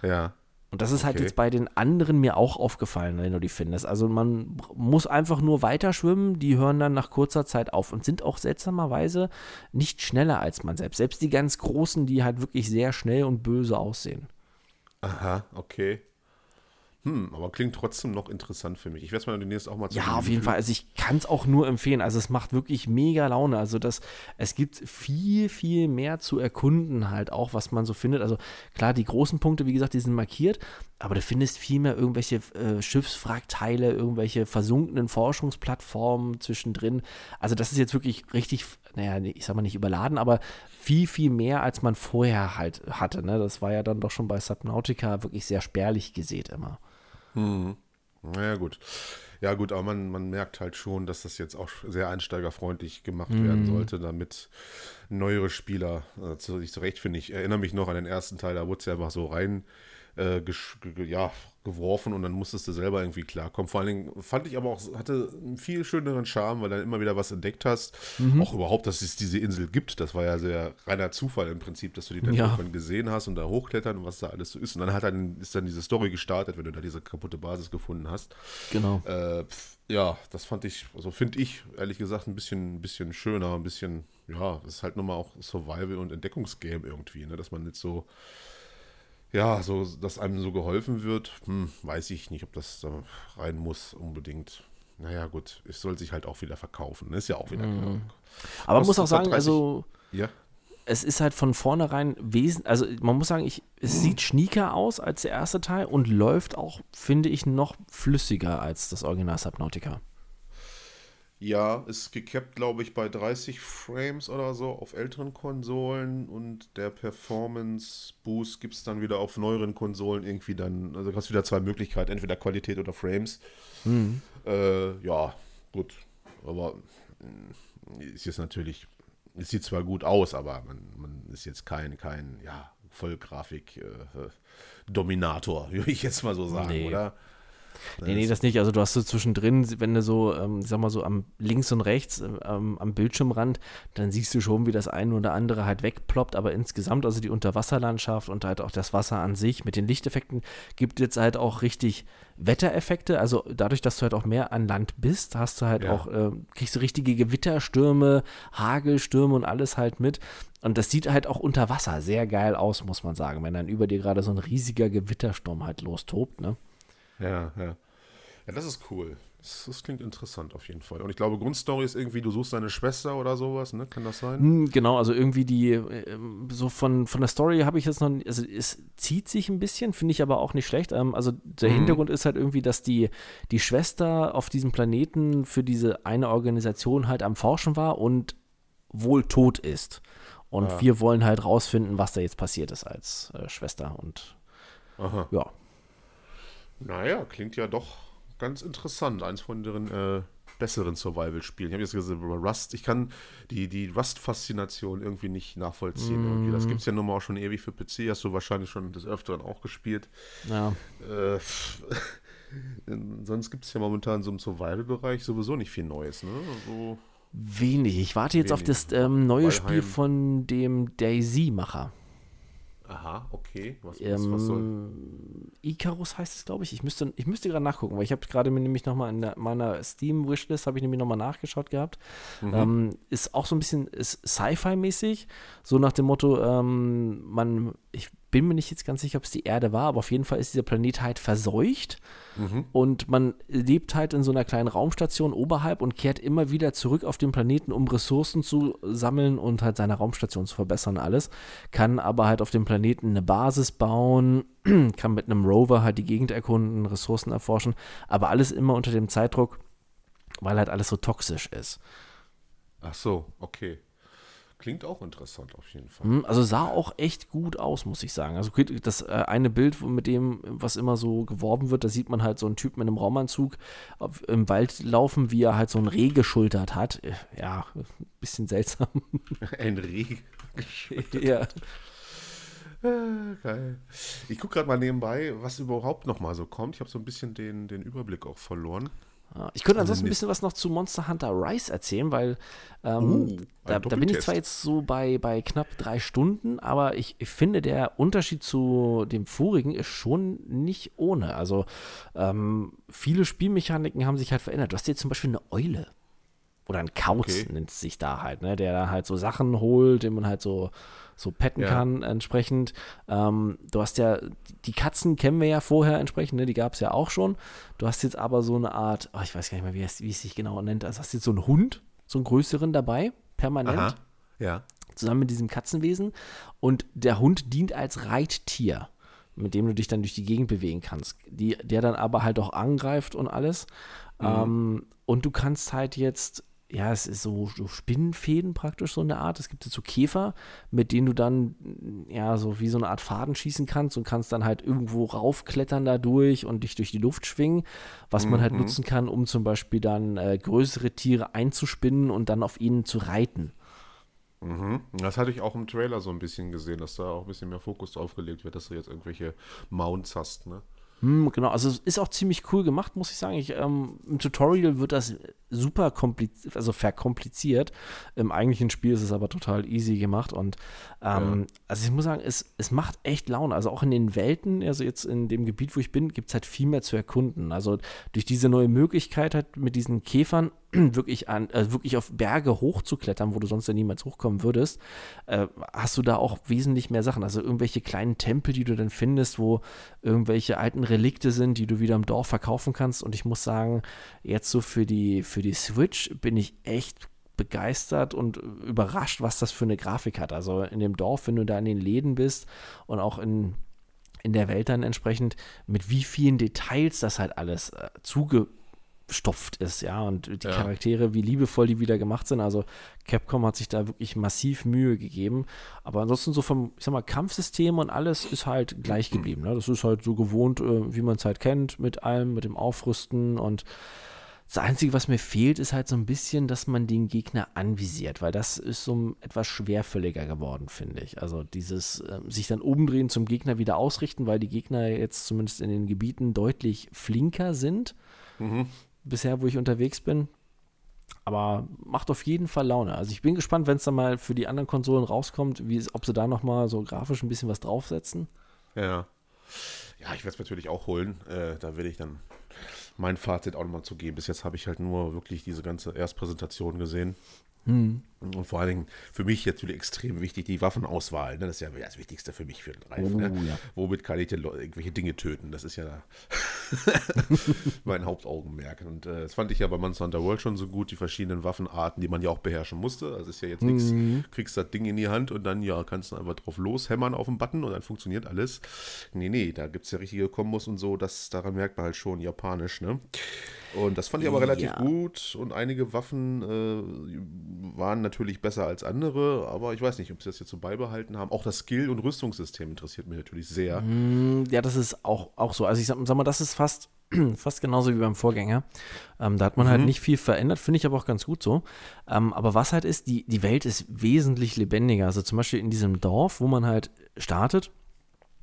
Ja. Und das ist halt Okay. jetzt bei den anderen mir auch aufgefallen, wenn du die findest. Also man muss einfach nur weiter schwimmen, die hören dann nach kurzer Zeit auf und sind auch seltsamerweise nicht schneller als man selbst. Selbst die ganz Großen, die halt wirklich sehr schnell und böse aussehen. Aha, okay. Hm, aber klingt trotzdem noch interessant für mich. Ich werde es mal demnächst auch mal zu Ja, auf jeden. Fall. Also ich kann es auch nur empfehlen. Also es macht wirklich mega Laune. Also das, es gibt viel, viel mehr zu erkunden halt auch, was man so findet. Also klar, die großen Punkte, wie gesagt, die sind markiert, aber du findest viel mehr irgendwelche äh, Schiffswrackteile, irgendwelche versunkenen Forschungsplattformen zwischendrin. Also das ist jetzt wirklich richtig, naja, ich sag mal nicht überladen, aber viel, viel mehr, als man vorher halt hatte. Ne? Das war ja dann doch schon bei Subnautica wirklich sehr spärlich gesät immer. Naja, gut. Ja, gut, aber man, man merkt halt schon, dass das jetzt auch sehr einsteigerfreundlich gemacht Mhm. werden sollte, damit neuere Spieler äh, zu, sich zurechtfinden. Ich erinnere mich noch an den ersten Teil, da wurde es ja einfach so rein äh, ja, geworfen und dann musstest du selber irgendwie klarkommen. Vor allen Dingen fand ich aber auch, hatte einen viel schöneren Charme, weil dann immer wieder was entdeckt hast. Mhm. Auch überhaupt, dass es diese Insel gibt. Das war ja sehr reiner Zufall im Prinzip, dass du die dann Ja. irgendwann gesehen hast und da hochklettern und was da alles so ist. Und dann hat dann, ist dann diese Story gestartet, wenn du da diese kaputte Basis gefunden hast. Genau. Äh, pf, ja, das fand ich, also finde ich ehrlich gesagt ein bisschen, ein bisschen schöner, ein bisschen, ja, es ist halt nochmal auch Survival- und Entdeckungsgame irgendwie, ne? dass man nicht so, ja, so, dass einem so geholfen wird, hm, weiß ich nicht, ob das da rein muss unbedingt. Naja, gut, es soll sich halt auch wieder verkaufen, ne? ist ja auch wieder klar. Aber man muss auch sagen, 30? also Ja, es ist halt von vornherein wesentlich, also man muss sagen, ich, es sieht schnieker aus als der erste Teil und läuft auch, finde ich, noch flüssiger als das Original Subnautica. Ja, ist gecapped, glaube ich, bei 30 Frames oder so auf älteren Konsolen und der Performance Boost gibt es dann wieder auf neueren Konsolen irgendwie dann, also du hast wieder zwei Möglichkeiten, entweder Qualität oder Frames. Äh, ja, gut, aber mh, ist jetzt natürlich, es sieht zwar gut aus, aber man, man ist jetzt kein, kein, ja, Vollgrafik-Dominator, würde ich jetzt mal so sagen, Nee. oder? Nee, nee, das nicht. Also du hast so zwischendrin, wenn du so, ähm, ich sag mal so am links und rechts ähm, am Bildschirmrand, dann siehst du schon, wie das eine oder andere halt wegploppt, aber insgesamt, also die Unterwasserlandschaft und halt auch das Wasser an sich mit den Lichteffekten, gibt jetzt halt auch richtig Wettereffekte. Also dadurch, dass du halt auch mehr an Land bist, hast du halt Ja. auch, ähm, kriegst du richtige Gewitterstürme, Hagelstürme und alles halt mit. Und das sieht halt auch unter Wasser sehr geil aus, muss man sagen, wenn dann über dir gerade so ein riesiger Gewittersturm halt lostobt, ne? Ja, ja. Ja, das ist cool. Das, das klingt interessant auf jeden Fall. Und ich glaube, Grundstory ist irgendwie, du suchst deine Schwester oder sowas, ne? Kann das sein? Hm, Genau, also irgendwie die, ähm, so von, von der Story habe ich jetzt noch, also es zieht sich ein bisschen, finde ich aber auch nicht schlecht. Ähm, also der Mhm. Hintergrund ist halt irgendwie, dass die, die Schwester auf diesem Planeten für diese eine Organisation halt am Forschen war und wohl tot ist. Und Ah. wir wollen halt rausfinden, was da jetzt passiert ist als äh, Schwester. Und Aha. ja, Naja, klingt ja doch ganz interessant. Eins von den äh, besseren Survival-Spielen. Ich habe jetzt gesagt, über Rust, ich kann die, die Rust-Faszination irgendwie nicht nachvollziehen. Irgendwie. Mhm. Das gibt es ja nun mal auch schon ewig für PC. Hast du wahrscheinlich schon des Öfteren auch gespielt. ja. Äh, sonst gibt es ja momentan so im Survival-Bereich sowieso nicht viel Neues. Ne? So, Wenig. Ich warte jetzt auf Wenig. das ähm, neue Valheim. Spiel von dem Daisy-Macher. Aha, okay. Was, was, was soll. Ähm, Icarus heißt es, glaube ich. Ich müsste, ich müsste gerade nachgucken, weil ich habe gerade mir nämlich nochmal in der, meiner Steam-Wishlist, habe ich nämlich nochmal nachgeschaut gehabt. Mhm. Ähm, ist auch so ein bisschen ist Sci-Fi-mäßig, so nach dem Motto, ähm, man, ich bin mir nicht jetzt ganz sicher, ob es die Erde war, aber auf jeden Fall ist dieser Planet halt verseucht Mhm. und man lebt halt in so einer kleinen Raumstation oberhalb und kehrt immer wieder zurück auf den Planeten, um Ressourcen zu sammeln und halt seine Raumstation zu verbessern, alles. Kann aber halt auf dem Planeten eine Basis bauen, kann mit einem Rover halt die Gegend erkunden, Ressourcen erforschen, aber alles immer unter dem Zeitdruck, weil halt alles so toxisch ist. Ach so, okay. Klingt auch interessant auf jeden Fall. Hm, Also sah auch echt gut aus, muss ich sagen. Also das äh, eine Bild mit dem, was immer so geworben wird, da sieht man halt so einen Typ mit einem Raumanzug im Wald laufen, wie er halt so ein Reh geschultert hat. Äh, Ja, bisschen seltsam. Ein Reh. ja. Ah, Geil. Ich gucke gerade mal nebenbei, was überhaupt noch mal so kommt. Ich habe so ein bisschen den, den Überblick auch verloren. Ja, Ich könnte Also ansonsten ein bisschen was noch zu Monster Hunter Rise erzählen, weil ähm, Uh, da, da bin ich zwar jetzt so bei, bei knapp drei Stunden, aber ich, ich finde, der Unterschied zu dem vorigen ist schon nicht ohne. Also ähm, viele Spielmechaniken haben sich halt verändert. Du hast jetzt zum Beispiel eine Eule. Oder ein Kauz Okay. nennt es sich da halt, ne? der da halt so Sachen holt, den man halt so, so petten Ja. kann entsprechend. Ähm, du hast ja, die Katzen kennen wir ja vorher entsprechend, ne? die gab es ja auch schon. Du hast jetzt aber so eine Art, oh, ich weiß gar nicht mehr, wie es, wie es sich genau nennt. Also hast jetzt so einen Hund, so einen größeren dabei, permanent, Aha. Ja. zusammen mit diesem Katzenwesen. Und der Hund dient als Reittier, mit dem du dich dann durch die Gegend bewegen kannst. Die, der dann aber halt auch angreift und alles. Ähm, und du kannst halt jetzt, ja, es ist so, so Spinnenfäden praktisch so eine Art. Es gibt jetzt so Käfer, mit denen du dann, ja, so wie so eine Art Faden schießen kannst und kannst dann halt irgendwo raufklettern dadurch und dich durch die Luft schwingen, was man halt nutzen kann, um zum Beispiel dann äh, größere Tiere einzuspinnen und dann auf ihnen zu reiten. Mhm. Das hatte ich auch im Trailer so ein bisschen gesehen, dass da auch ein bisschen mehr Fokus drauf gelegt wird, dass du jetzt irgendwelche Mounts hast, ne? Hm, genau, also es ist auch ziemlich cool gemacht, muss ich sagen. Ich, ähm, Im Tutorial wird das super kompliziert, also verkompliziert. Im eigentlichen Spiel ist es aber total easy gemacht und ähm, also ich muss sagen, es, es macht echt Laune. Also auch in den Welten, also jetzt in dem Gebiet, wo ich bin, gibt es halt viel mehr zu erkunden. Also durch diese neue Möglichkeit halt mit diesen Käfern wirklich an, äh, wirklich auf Berge hochzuklettern, wo du sonst ja niemals hochkommen würdest, äh, hast du da auch wesentlich mehr Sachen. Also irgendwelche kleinen Tempel, die du dann findest, wo irgendwelche alten Relikte sind, die du wieder im Dorf verkaufen kannst. Und ich muss sagen, jetzt so für die, für die Switch bin ich echt begeistert und überrascht, was das für eine Grafik hat. Also in dem Dorf, wenn du da in den Läden bist und auch in, in der Welt dann entsprechend, mit wie vielen Details das halt alles äh, zugestopft ist, ja, und die Ja. Charaktere, wie liebevoll die wieder gemacht sind. Also Capcom hat sich da wirklich massiv Mühe gegeben. Aber ansonsten so vom, ich sag mal, Kampfsystem und alles ist halt gleich geblieben. Ne? Das ist halt so gewohnt, äh, wie man es halt kennt, mit allem, mit dem Aufrüsten und das Einzige, was mir fehlt, ist halt so ein bisschen, dass man den Gegner anvisiert, weil das ist so etwas schwerfälliger geworden, finde ich. Also dieses ähm, sich dann umdrehen zum Gegner wieder ausrichten, weil die Gegner jetzt zumindest in den Gebieten deutlich flinker sind, bisher, wo ich unterwegs bin. Aber macht auf jeden Fall Laune. Also ich bin gespannt, wenn es dann mal für die anderen Konsolen rauskommt, wie, ob sie da nochmal so grafisch ein bisschen was draufsetzen. Ja. Ja, ich werde es natürlich auch holen. Äh, da werde ich dann mein Fazit auch nochmal zu geben. Bis jetzt habe ich halt nur wirklich diese ganze Erstpräsentation gesehen. Und vor allen Dingen für mich jetzt wieder extrem wichtig die Waffenauswahl. Ne? Das ist ja das Wichtigste für mich für den Reif. ne? Oh, ja. Womit kann ich denn irgendwelche Dinge töten? Das ist ja mein Hauptaugenmerk. Und äh, das fand ich ja bei Monster Hunter World schon so gut, die verschiedenen Waffenarten, die man ja auch beherrschen musste. Das ist ja jetzt nichts, kriegst das Ding in die Hand und dann ja kannst du einfach drauf loshämmern auf den Button und dann funktioniert alles. Nee, nee, da gibt es ja richtige Kombos und so, das daran merkt man halt schon japanisch, ne? Und das fand ich aber relativ Ja. gut und einige Waffen äh, waren natürlich besser als andere, aber ich weiß nicht, ob sie das jetzt so beibehalten haben. Auch das Skill- und Rüstungssystem interessiert mich natürlich sehr. Mm, Ja, das ist auch, auch so. Also ich sag, sag mal, das ist fast, fast genauso wie beim Vorgänger. Ähm, da hat man halt nicht viel verändert, finde ich aber auch ganz gut so. Ähm, aber was halt ist, die, die Welt ist wesentlich lebendiger. Also zum Beispiel in diesem Dorf, wo man halt startet,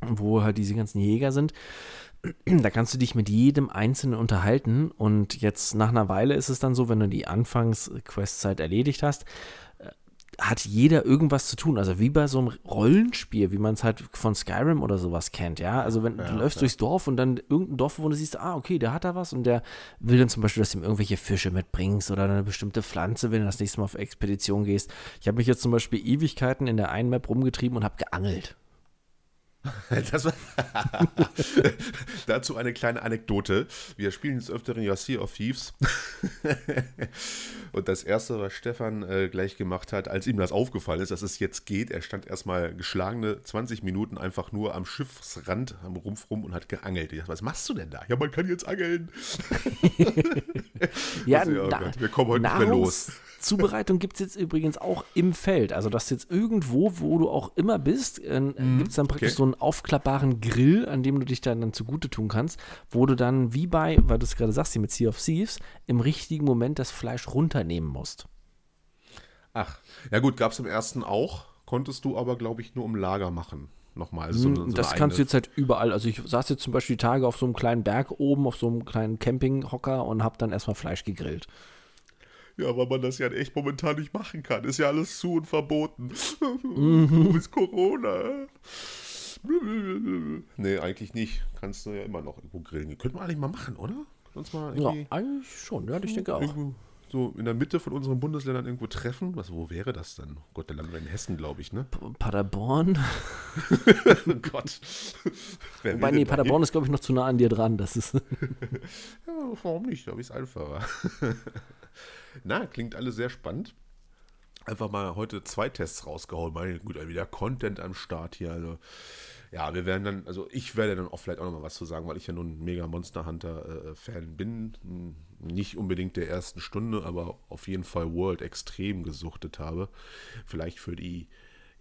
wo halt diese ganzen Jäger sind, da kannst du dich mit jedem Einzelnen unterhalten und jetzt nach einer Weile ist es dann so, wenn du die Anfangs-Questzeit erledigt hast, äh, hat jeder irgendwas zu tun. Also wie bei so einem Rollenspiel, wie man es halt von Skyrim oder sowas kennt, ja. Also wenn du läufst durchs Dorf und dann irgendein Dorf, wo du siehst, ah, okay, der hat da was und der will dann zum Beispiel, dass du ihm irgendwelche Fische mitbringst oder eine bestimmte Pflanze, wenn du das nächste Mal auf Expedition gehst. Ich habe mich jetzt zum Beispiel Ewigkeiten in der einen Map rumgetrieben und habe geangelt. Dazu eine kleine Anekdote. Wir spielen des Öfteren ja Sea of Thieves. Und das Erste, was Stefan äh, gleich gemacht hat, als ihm das aufgefallen ist, dass es jetzt geht, er stand erstmal geschlagene 20 Minuten einfach nur am Schiffsrand, am Rumpf rum und hat geangelt. Ich dachte, was machst du denn da? Ja, man kann jetzt angeln. ja, Also, oh na, Gott, wir kommen heute nicht mehr los. Zubereitung gibt es jetzt übrigens auch im Feld. Also, dass jetzt irgendwo, wo du auch immer bist, äh, gibt es dann praktisch okay. so einen aufklappbaren Grill, an dem du dich dann, dann zugute tun kannst, wo du dann, wie bei, weil du es gerade sagst, hier mit Sea of Thieves, im richtigen Moment das Fleisch runternehmen musst. Ach, ja gut, gab es im ersten auch, konntest du aber, glaube ich, nur im Lager machen. Nochmal. Also so, eine- so Hm, das kannst du jetzt halt überall. Also ich saß jetzt zum Beispiel die Tage auf so einem kleinen Berg oben, auf so einem kleinen Campinghocker und habe dann erstmal Fleisch gegrillt. Ja, weil man das ja echt momentan nicht machen kann. Ist ja alles zu und verboten. Mhm. Ist Corona? Nee, eigentlich nicht. Kannst du ja immer noch irgendwo grillen. Könnten wir eigentlich mal machen, oder? Uns mal Ja, eigentlich schon. Ja, ich denke auch. so in der Mitte von unseren Bundesländern irgendwo treffen. Was, wo wäre das dann? Oh Gott, der landen wir in Hessen, glaube ich, ne? Paderborn. Oh Gott. Wer Wobei, nee, Paderborn ist, glaube ich, noch zu nah an dir dran. Das ist. Ja, warum nicht? Da es einfacher. Na, klingt alles sehr spannend. Einfach mal heute zwei Tests rausgehauen. Meine gut, wieder Content am Start hier. Also, ja, wir werden dann, also ich werde dann auch vielleicht auch noch mal was zu sagen, weil ich ja nun mega Monster Hunter-Fan bin. Hm, Nicht unbedingt der ersten Stunde, aber auf jeden Fall World extrem gesuchtet habe. Vielleicht für die,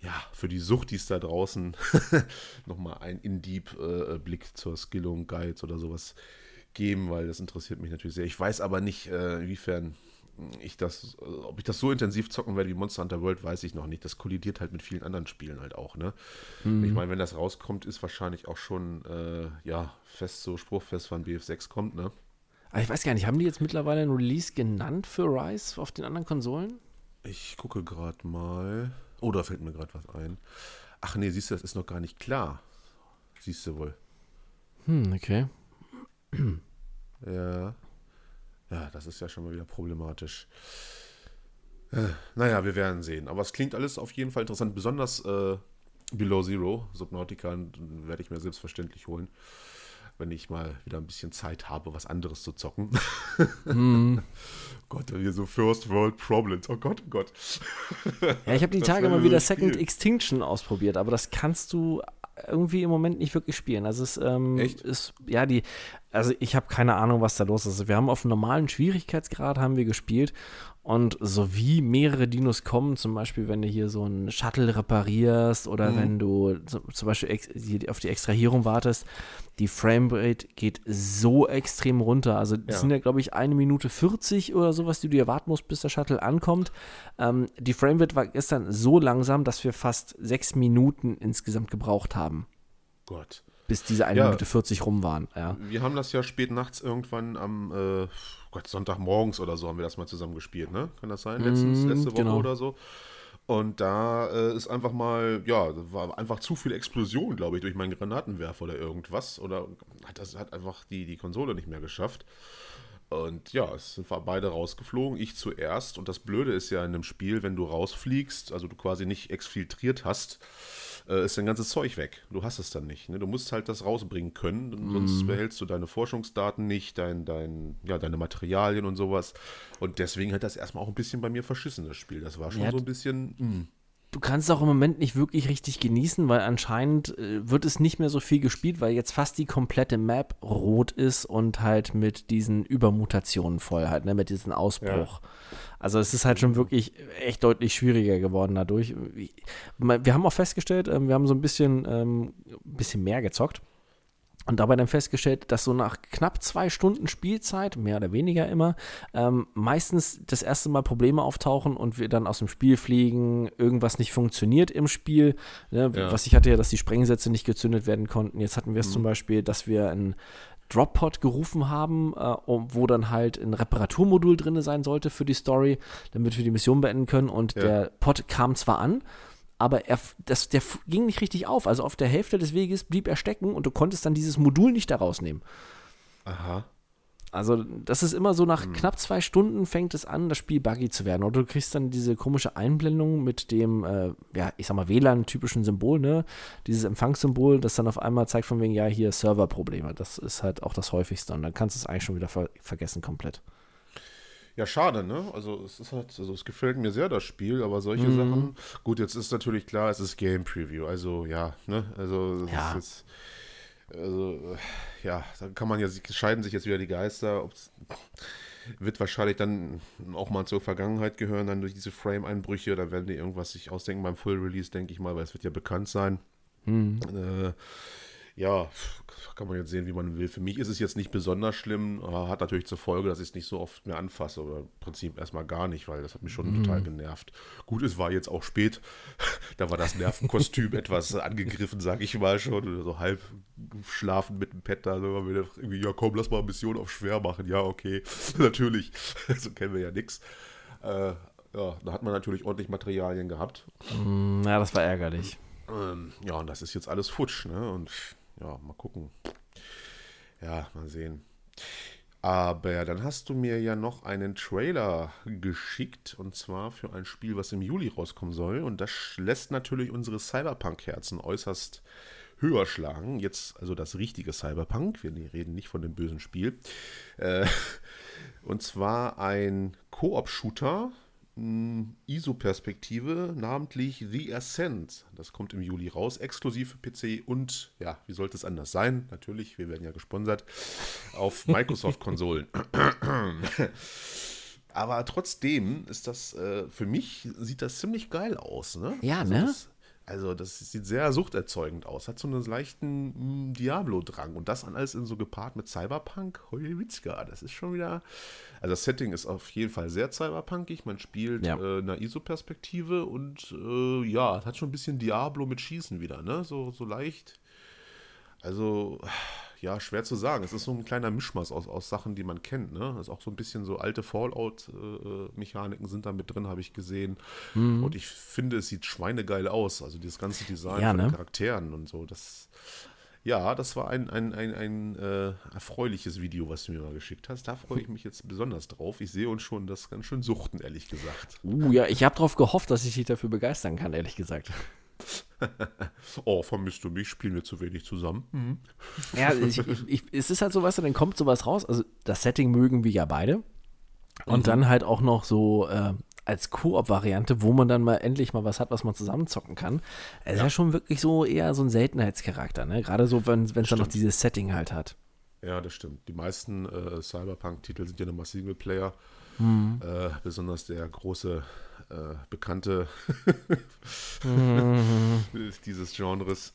ja, für die Suchtis da draußen nochmal einen In-Deep-Blick zur Skillung, Guides oder sowas geben, weil das interessiert mich natürlich sehr. Ich weiß aber nicht, äh, inwiefern ich das, ob ich das so intensiv zocken werde wie Monster Hunter World, weiß ich noch nicht. Das kollidiert halt mit vielen anderen Spielen halt auch, ne? Ich meine, wenn das rauskommt, ist wahrscheinlich auch schon, äh, ja, fest so spruchfest, wann BF6 kommt, ne? Aber ich weiß gar nicht, haben die jetzt mittlerweile ein Release genannt für Rise auf den anderen Konsolen? Ich gucke gerade mal. Oh, da fällt mir gerade was ein. Ach nee, siehst du, das ist noch gar nicht klar. Siehst du wohl. Hm, okay. Ja. Ja, das ist ja schon mal wieder problematisch. Äh, naja, wir werden sehen. Aber es klingt alles auf jeden Fall interessant. Besonders äh, Below Zero, Subnautica, werde ich mir selbstverständlich holen. Wenn ich mal wieder ein bisschen Zeit habe, was anderes zu zocken. Gott, hier so First World Problems. Oh Gott, oh Gott. Ja, ich habe die Das Tage mal wieder Second Spiel. Extinction ausprobiert, aber das kannst du irgendwie im Moment nicht wirklich spielen. Also es ähm, ist, ja, die, also ich habe keine Ahnung, was da los ist. Wir haben auf einem normalen Schwierigkeitsgrad haben wir gespielt und so wie mehrere Dinos kommen, zum Beispiel, wenn du hier so einen Shuttle reparierst oder wenn du zum Beispiel auf die Extrahierung wartest, die Framerate geht so extrem runter. Also das Ja. sind ja, glaube ich, eine Minute 40 oder sowas, die du hier warten musst, bis der Shuttle ankommt. Ähm, die Framerate war gestern so langsam, dass wir fast sechs Minuten insgesamt gebraucht haben, Gott. Bis diese eine Ja. Minute 40 rum waren. Ja. Wir haben das ja spät nachts irgendwann am äh, Gott, Sonntagmorgens oder so haben wir das mal zusammen gespielt, ne? Kann das sein? Letztens, Mm, letzte Woche genau. oder so. Und da äh, ist einfach mal, ja, war einfach zu viel Explosion, glaube ich, durch meinen Granatenwerfer oder irgendwas. Oder hat das hat einfach die, die Konsole nicht mehr geschafft. Und ja, es sind wir beide rausgeflogen, ich zuerst. Und das Blöde ist ja in einem Spiel, wenn du rausfliegst, also du quasi nicht exfiltriert hast, äh, ist dein ganzes Zeug weg. Du hast es dann nicht. Ne? Du musst halt das rausbringen können, denn sonst behältst du deine Forschungsdaten nicht, dein, dein, ja, deine Materialien und sowas. Und deswegen hat das erstmal auch ein bisschen bei mir verschissen, das Spiel. Das war schon Ja, so ein bisschen. hm. Du kannst es auch im Moment nicht wirklich richtig genießen, weil anscheinend äh, wird es nicht mehr so viel gespielt, weil jetzt fast die komplette Map rot ist und halt mit diesen Übermutationen voll halt, ne, mit diesem Ausbruch. Also es ist halt schon wirklich echt deutlich schwieriger geworden dadurch. Wir haben auch festgestellt, ähm, wir haben so ein bisschen, ähm, bisschen mehr gezockt. Und dabei dann festgestellt, dass so nach knapp zwei Stunden Spielzeit, mehr oder weniger immer, ähm, meistens das erste Mal Probleme auftauchen und wir dann aus dem Spiel fliegen, irgendwas nicht funktioniert im Spiel. Ne? Ja. Was ich hatte ja, dass die Sprengsätze nicht gezündet werden konnten. Jetzt hatten wir es zum Beispiel, dass wir ein Drop-Pod gerufen haben, äh, wo dann halt ein Reparaturmodul drin sein sollte für die Story, damit wir die Mission beenden können. Und Ja. der Pod kam zwar an, aber er, das, der ging nicht richtig auf. Also auf der Hälfte des Weges blieb er stecken und du konntest dann dieses Modul nicht da rausnehmen. Aha. Also, das ist immer so, nach mhm. knapp zwei Stunden fängt es an, das Spiel buggy zu werden. Oder du kriegst dann diese komische Einblendung mit dem, äh, ja, ich sag mal, WLAN-typischen Symbol, ne? Dieses Empfangssymbol, das dann auf einmal zeigt von wegen, ja, hier Serverprobleme. Das ist halt auch das häufigste. Und dann kannst du es eigentlich schon wieder ver vergessen komplett. Ja, schade, ne? Also es ist halt, also es gefällt mir sehr, das Spiel, aber solche mhm. Sachen. Gut, jetzt ist natürlich klar, es ist Game Preview, also ja, ne? Also ja. Jetzt, also, ja, da kann man ja, scheiden sich jetzt wieder die Geister. Ob's, wird wahrscheinlich dann auch mal zur Vergangenheit gehören, dann durch diese Frame-Einbrüche. Da werden die irgendwas sich ausdenken beim Full Release, denke ich mal, weil es wird ja bekannt sein. Mhm. Äh, ja, kann man jetzt sehen, wie man will. Für mich ist es jetzt nicht besonders schlimm, hat natürlich zur Folge, dass ich es nicht so oft mehr anfasse, aber im Prinzip erstmal gar nicht, weil das hat mich schon mhm. total genervt. Gut, es war jetzt auch spät, da war das Nervenkostüm etwas angegriffen, sage ich mal schon, oder so halb schlafend mit dem Pet da, so wieder irgendwie, ja komm, lass mal eine Mission auf schwer machen, ja, okay, natürlich, so kennen wir ja nichts. Äh, ja, da hat man natürlich ordentlich Materialien gehabt. Mm, ja, das war ärgerlich. Ähm, ja, und das ist jetzt alles futsch, ne? Und ja, mal gucken. Ja, mal sehen. Aber dann hast du mir ja noch einen Trailer geschickt und zwar für ein Spiel, was im Juli rauskommen soll. Und das lässt natürlich unsere Cyberpunk-Herzen äußerst höher schlagen. Jetzt also das richtige Cyberpunk. Wir reden nicht von dem bösen Spiel. Äh, und zwar ein Koop-Shooter ISO-Perspektive, namentlich The Ascent. Das kommt im Juli raus, exklusiv für PC und, ja, wie sollte es anders sein? Natürlich, wir werden ja gesponsert, auf Microsoft-Konsolen. Aber trotzdem ist das, äh, für mich sieht das ziemlich geil aus, ne? Ja, also ne? Das, also das sieht sehr suchterzeugend aus. Hat so einen leichten hm, Diablo-Drang. Und das alles in so gepaart mit Cyberpunk. Heulitzka, das ist schon wieder... Also das Setting ist auf jeden Fall sehr cyberpunkig. Man spielt ja. äh, eine ISO-Perspektive und äh, ja, hat schon ein bisschen Diablo mit Schießen wieder, ne? So, so leicht. Also ja, schwer zu sagen. Es ist so ein kleiner Mischmaß aus, aus Sachen, die man kennt. Ne? Das ist auch so ein bisschen so alte Fallout-Mechaniken sind da mit drin, habe ich gesehen. Mhm. Und ich finde, es sieht schweinegeil aus. Also dieses ganze Design ja, von ne? Charakteren und so. Das, ja, das war ein, ein, ein, ein äh, erfreuliches Video, was du mir mal geschickt hast. Da freue ich mich jetzt besonders drauf. Ich sehe uns schon das ganz schön suchten, ehrlich gesagt. Uh, ja, ich habe darauf gehofft, dass ich dich dafür begeistern kann, ehrlich gesagt. oh, vermisst du mich? Spielen wir zu wenig zusammen? Mhm. Ja, ich, ich, es ist halt so, weißt du, dann kommt sowas raus. Also das Setting mögen wir ja beide. Und mhm. dann halt auch noch so äh, als Koop-Variante, wo man dann mal endlich mal was hat, was man zusammenzocken kann. Es ja. ist ja schon wirklich so eher so ein Seltenheitscharakter, ne? Gerade so, wenn es dann noch dieses Setting halt hat. Ja, das stimmt. Die meisten äh, Cyberpunk-Titel sind ja nochmal Singleplayer. Mhm. Äh, besonders der große äh, bekannte mhm. dieses Genres.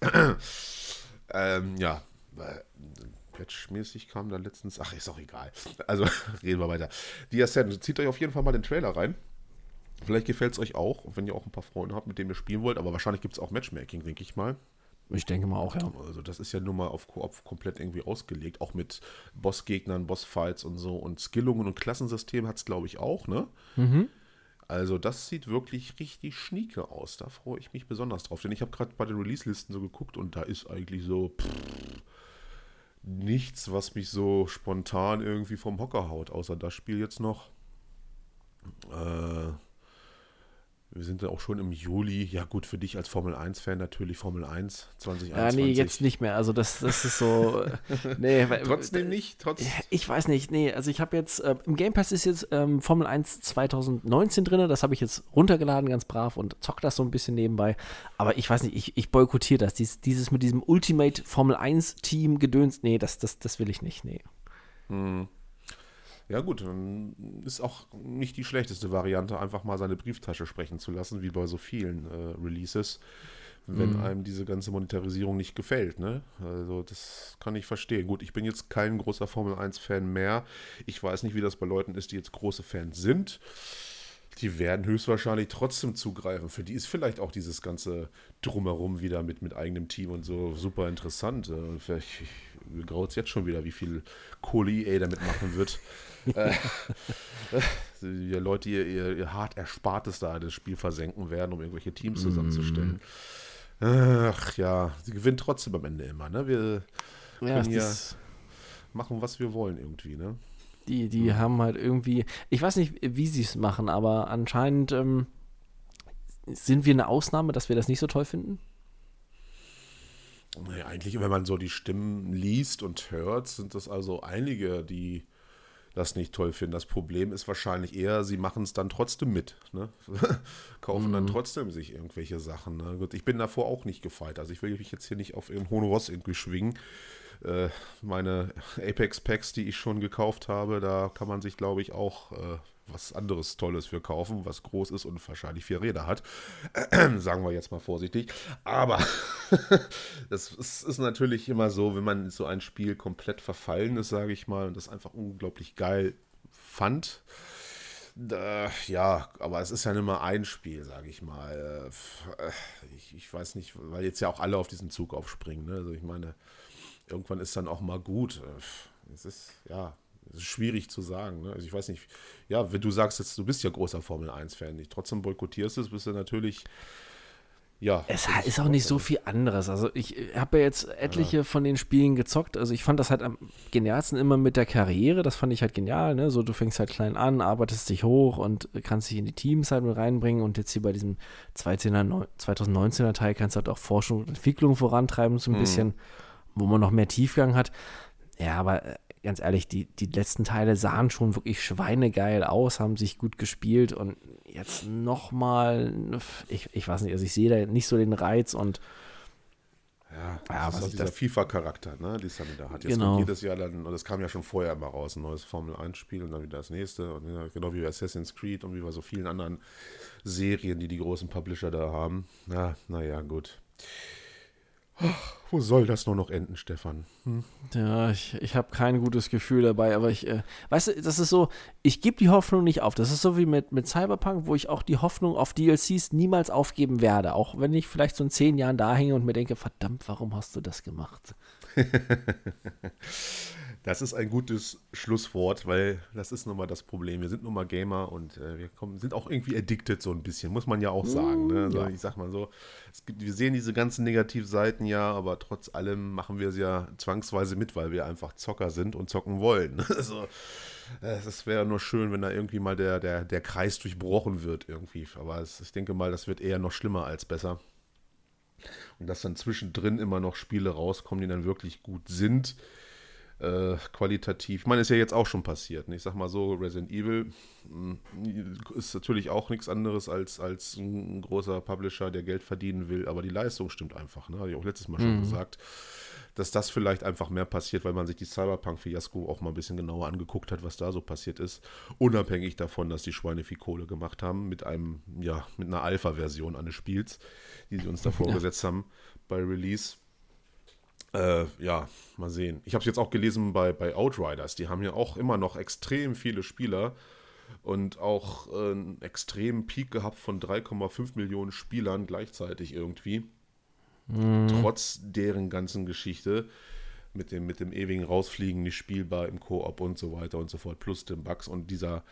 ähm, ja, patchmäßig kam da letztens, ach, ist auch egal. Also reden wir weiter. Die Ascent, zieht euch auf jeden Fall mal den Trailer rein. Vielleicht gefällt es euch auch, wenn ihr auch ein paar Freunde habt, mit denen ihr spielen wollt, aber wahrscheinlich gibt es auch Matchmaking, denke ich mal. Ich denke mal auch, ja. Also das ist ja nur mal auf Koop komplett irgendwie ausgelegt, auch mit Bossgegnern, Bossfights und so und Skillungen und Klassensystem hat es, glaube ich, auch, ne? Mhm. Also das sieht wirklich richtig schnieke aus. Da freue ich mich besonders drauf. Denn ich habe gerade bei den Release-Listen so geguckt und da ist eigentlich so pff, nichts, was mich so spontan irgendwie vom Hocker haut. Außer das Spiel jetzt noch. Äh, wir sind ja auch schon im Juli. Ja, gut, für dich als Formel 1-Fan natürlich Formel 1 2021. Ja, nee, jetzt nicht mehr. Also, das, das ist so. nee, Trotzdem nicht? Trotz ich weiß nicht. Nee, also ich habe jetzt. Äh, Im Game Pass ist jetzt ähm, Formel 1 2019 drin. Das habe ich jetzt runtergeladen, ganz brav und zock das so ein bisschen nebenbei. Aber ich weiß nicht, ich, ich boykottiere das. Dies, dieses mit diesem Ultimate Formel 1-Team gedöns. Nee, das, das, das will ich nicht. Nee. Hm. Ja gut, dann ist auch nicht die schlechteste Variante, einfach mal seine Brieftasche sprechen zu lassen, wie bei so vielen äh, Releases, wenn mhm. einem diese ganze Monetarisierung nicht gefällt. Ne? Also das kann ich verstehen. Gut, ich bin jetzt kein großer Formel 1-Fan mehr. Ich weiß nicht, wie das bei Leuten ist, die jetzt große Fans sind. Die werden höchstwahrscheinlich trotzdem zugreifen. Für die ist vielleicht auch dieses ganze Drumherum wieder mit, mit eigenem Team und so super interessant. Äh, vielleicht graut es jetzt schon wieder, wie viel Kohle EA damit machen wird. Äh, die Leute ihr, ihr, ihr, hart Erspartes da das Spiel versenken werden, um irgendwelche Teams zusammenzustellen. Mm. Ach ja, sie gewinnt trotzdem am Ende immer. Ne? Wir können ja, hier machen, was wir wollen irgendwie. Ne? Die, die mhm. haben halt irgendwie, ich weiß nicht, wie sie es machen, aber anscheinend ähm, sind wir eine Ausnahme, dass wir das nicht so toll finden. Naja, eigentlich, wenn man so die Stimmen liest und hört, sind das also einige, die das nicht toll finden. Das Problem ist wahrscheinlich eher, sie machen es dann trotzdem mit. Ne? Kaufen mhm. dann trotzdem sich irgendwelche Sachen. Ne? Gut, ich bin davor auch nicht gefeit. Also ich will mich jetzt hier nicht auf irgendeinen hohen Ross irgendwie schwingen. Äh, meine Apex Packs, die ich schon gekauft habe, da kann man sich, glaube ich, auch äh, was anderes Tolles für kaufen, was groß ist und wahrscheinlich vier Räder hat. Sagen wir jetzt mal vorsichtig. Aber das ist, ist, natürlich immer so, wenn man so ein Spiel komplett verfallen ist, sage ich mal, und das einfach unglaublich geil fand. Äh, ja, aber es ist ja nicht mal ein Spiel, sage ich mal. Äh, ich, ich, weiß nicht, weil jetzt ja auch alle auf diesen Zug aufspringen. Ne? Also ich meine, irgendwann ist dann auch mal gut. Es ist, ja, schwierig zu sagen. Ne? Also ich weiß nicht, ja, wenn du sagst jetzt, du bist ja großer Formel 1-Fan, nicht trotzdem boykottierst es, bist du natürlich. Ja, es ist auch nicht so viel anderes. Also ich habe ja jetzt etliche ja. von den Spielen gezockt. Also ich fand das halt am genialsten immer mit der Karriere. Das fand ich halt genial. Ne? So du fängst halt klein an, arbeitest dich hoch und kannst dich in die Teams halt mit reinbringen. Und jetzt hier bei diesem 2019er Teil kannst du halt auch Forschung und Entwicklung vorantreiben so ein mhm. bisschen, wo man noch mehr Tiefgang hat. Ja, aber äh, ganz ehrlich, die, die letzten Teile sahen schon wirklich schweinegeil aus, haben sich gut gespielt und jetzt nochmal, ich, ich weiß nicht, also ich sehe da nicht so den Reiz und ja, das ja, ist auch dieser FIFA-Charakter, ne, die Sunny da hat. Jetzt genau. kommt jedes Jahr dann, und das kam ja schon vorher immer raus, ein neues Formel-1-Spiel und dann wieder das nächste. Und ja, genau wie bei Assassin's Creed und wie bei so vielen anderen Serien, die die großen Publisher da haben. Ja, naja, gut. Ach, wo soll das nur noch enden, Stefan? Hm? Ja, ich, ich habe kein gutes Gefühl dabei, aber ich, äh, weißt du, das ist so, ich gebe die Hoffnung nicht auf. Das ist so wie mit, mit Cyberpunk, wo ich auch die Hoffnung auf DLCs niemals aufgeben werde. Auch wenn ich vielleicht so in zehn Jahren da hänge und mir denke, verdammt, warum hast du das gemacht? Das ist ein gutes Schlusswort, weil das ist nun mal das Problem. Wir sind nun mal Gamer und äh, wir kommen, sind auch irgendwie addicted so ein bisschen, muss man ja auch sagen. Ne? Also ja. Ich sag mal so, gibt, wir sehen diese ganzen Negativseiten ja, aber trotz allem machen wir sie ja zwangsweise mit, weil wir einfach Zocker sind und zocken wollen. Also es wäre nur schön, wenn da irgendwie mal der, der, der Kreis durchbrochen wird irgendwie. Aber es, ich denke mal, das wird eher noch schlimmer als besser. Und dass dann zwischendrin immer noch Spiele rauskommen, die dann wirklich gut sind äh, qualitativ. Ich meine, ist ja jetzt auch schon passiert. Ne? Ich sag mal so, Resident Evil mh, hm, ist natürlich auch nichts anderes als, als ein großer Publisher, der Geld verdienen will, aber die Leistung stimmt einfach. Ne? Habe ich auch letztes Mal mhm. schon gesagt. Dass das vielleicht einfach mehr passiert, weil man sich die Cyberpunk-Fiasko auch mal ein bisschen genauer angeguckt hat, was da so passiert ist. Unabhängig davon, dass die Schweine viel Kohle gemacht haben mit einem, ja, mit einer Alpha-Version eines Spiels, die sie uns da vorgesetzt ja. haben bei Release äh, ja, mal sehen. Ich habe es jetzt auch gelesen bei, bei Outriders. Die haben ja auch immer noch extrem viele Spieler und auch äh, einen extremen Peak gehabt von 3,5 Millionen Spielern gleichzeitig irgendwie. Mhm. Trotz deren ganzen Geschichte mit dem, mit dem ewigen Rausfliegen nicht spielbar im Koop und so weiter und so fort, plus den Bugs und dieser,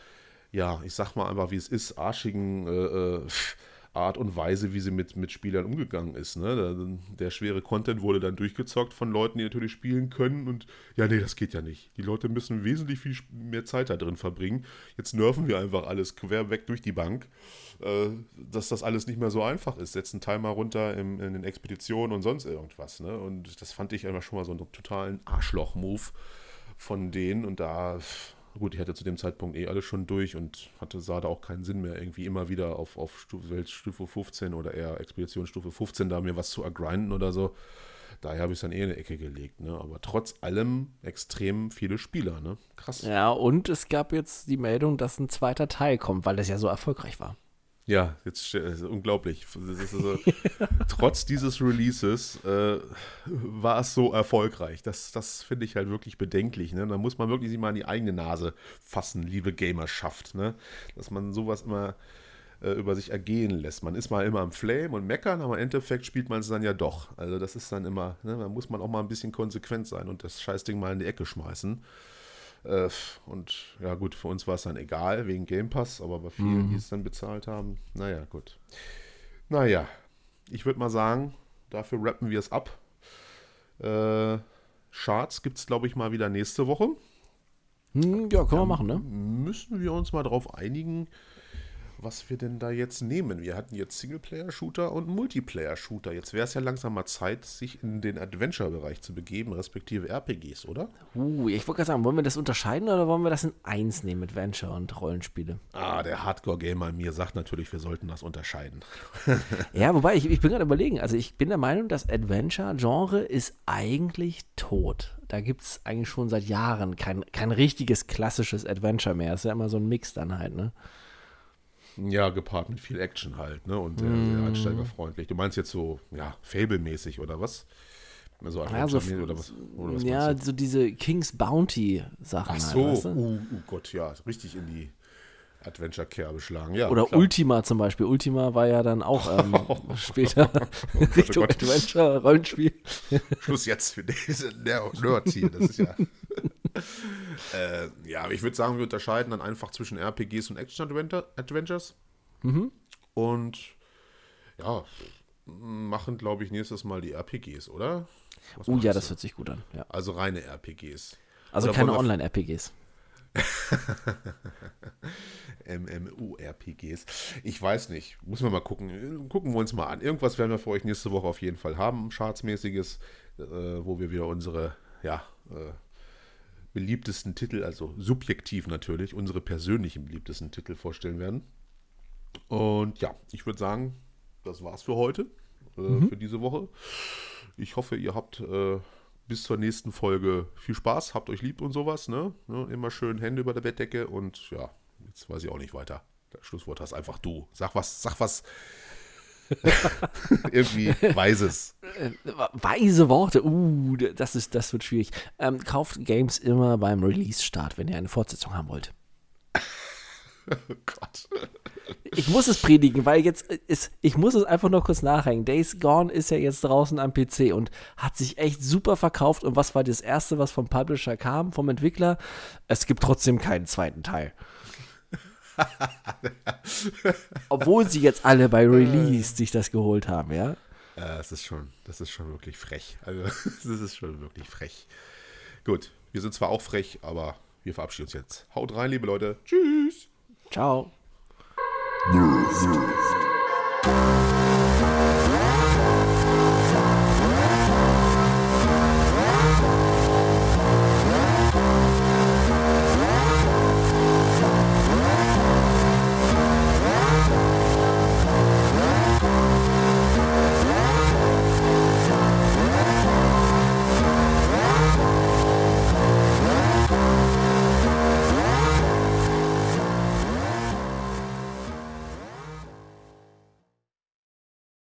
ja, ich sag mal einfach, wie es ist, arschigen äh, äh Art und Weise, wie sie mit, mit Spielern umgegangen ist. Ne? Der, der, schwere Content wurde dann durchgezockt von Leuten, die natürlich spielen können und ja, nee, das geht ja nicht. Die Leute müssen wesentlich viel mehr Zeit da drin verbringen. Jetzt nerven wir einfach alles quer weg durch die Bank, äh, dass das alles nicht mehr so einfach ist. Setzen Timer runter im, in den Expeditionen und sonst irgendwas. Ne? Und das fand ich einfach schon mal so einen totalen Arschloch-Move von denen und da Gut, ich hatte zu dem Zeitpunkt eh alles schon durch und hatte, sah da auch keinen Sinn mehr, irgendwie immer wieder auf, auf Stufe, Stufe 15 oder eher Expeditionsstufe 15 da mir was zu ergrinden oder so. Daher habe ich es dann eh in die Ecke gelegt, ne? Aber trotz allem extrem viele Spieler, ne? Krass. Ja, und es gab jetzt die Meldung, dass ein zweiter Teil kommt, weil das ja so erfolgreich war. Ja, jetzt ist unglaublich. Also, trotz dieses Releases äh, war es so erfolgreich. Das, das finde ich halt wirklich bedenklich. Ne? Da muss man wirklich sich mal in die eigene Nase fassen, liebe Gamerschaft. Ne? Dass man sowas immer äh, über sich ergehen lässt. Man ist mal immer am Flame und meckern, aber im Endeffekt spielt man es dann ja doch. Also das ist dann immer, ne? da muss man auch mal ein bisschen konsequent sein und das Scheißding mal in die Ecke schmeißen. Äh, und ja, gut, für uns war es dann egal wegen Game Pass, aber bei vielen, mhm. die es dann bezahlt haben, naja, gut. Naja, ich würde mal sagen, dafür rappen wir es ab. Äh, Charts gibt es, glaube ich, mal wieder nächste Woche. Hm, ja, können wir machen, ne? Müssen wir uns mal darauf einigen, was wir denn da jetzt nehmen. Wir hatten jetzt Singleplayer-Shooter und Multiplayer-Shooter. Jetzt wäre es ja langsam mal Zeit, sich in den Adventure-Bereich zu begeben, respektive RPGs, oder? Uh, ich wollte gerade sagen, wollen wir das unterscheiden oder wollen wir das in eins nehmen, Adventure und Rollenspiele? Ah, der Hardcore-Gamer in mir sagt natürlich, wir sollten das unterscheiden. ja, wobei, ich, ich bin gerade überlegen, also ich bin der Meinung, das Adventure-Genre ist eigentlich tot. Da gibt es eigentlich schon seit Jahren kein, kein richtiges klassisches Adventure mehr. Es ist ja immer so ein Mix dann halt, ne? Ja, gepaart mit viel Action halt, ne? Und mm. sehr einsteigerfreundlich. Du meinst jetzt so, ja, Fable-mäßig oder was? So ja, so, oder was, oder was ja so diese King's Bounty-Sachen. Ach halt, so, halt, weißt du? uh, oh Gott, ja, richtig in die Adventure-Kerbe schlagen. Ja, oder klar. Ultima zum Beispiel. Ultima war ja dann auch ähm, später oh Richtung Adventure-Rollenspiel. Schluss jetzt für diese Nerds hier. Das ist ja. äh, ja, ich würde sagen, wir unterscheiden dann einfach zwischen RPGs und Action-Adventures. Mhm. Und ja, machen, glaube ich, nächstes Mal die RPGs, oder? oh ja, das hört sich gut an. Ja. Also reine RPGs. Also oder keine Online-RPGs. MMORPGs. Ich weiß nicht. Muss man mal gucken. Gucken wir uns mal an. Irgendwas werden wir für euch nächste Woche auf jeden Fall haben. Chartsmäßiges, äh, wo wir wieder unsere, ja, äh, beliebtesten Titel, also subjektiv natürlich, unsere persönlichen beliebtesten Titel vorstellen werden. Und ja, ich würde sagen, das war's für heute, äh, mhm. für diese Woche. Ich hoffe, ihr habt äh, bis zur nächsten Folge viel Spaß, habt euch lieb und sowas. Ne? ne? Immer schön Hände über der Bettdecke und ja, jetzt weiß ich auch nicht weiter. Das Schlusswort hast einfach du. Sag was, sag was. Irgendwie Weises. Äh, weise Worte, uh, das, ist, das wird schwierig. Ähm, kauft Games immer beim Release-Start, wenn ihr eine Fortsetzung haben wollt. Oh Gott. Ich muss es predigen, weil jetzt ist, ich muss es einfach noch kurz nachhängen. Days Gone ist ja jetzt draußen am PC und hat sich echt super verkauft. Und was war das erste, was vom Publisher kam, vom Entwickler? Es gibt trotzdem keinen zweiten Teil. Obwohl sie jetzt alle bei Release sich das geholt haben, ja? Ja, das ist schon, das ist schon wirklich frech. Also, das ist schon wirklich frech. Gut, wir sind zwar auch frech, aber wir verabschieden uns jetzt. Haut rein, liebe Leute. Tschüss. Ciao. Nerf.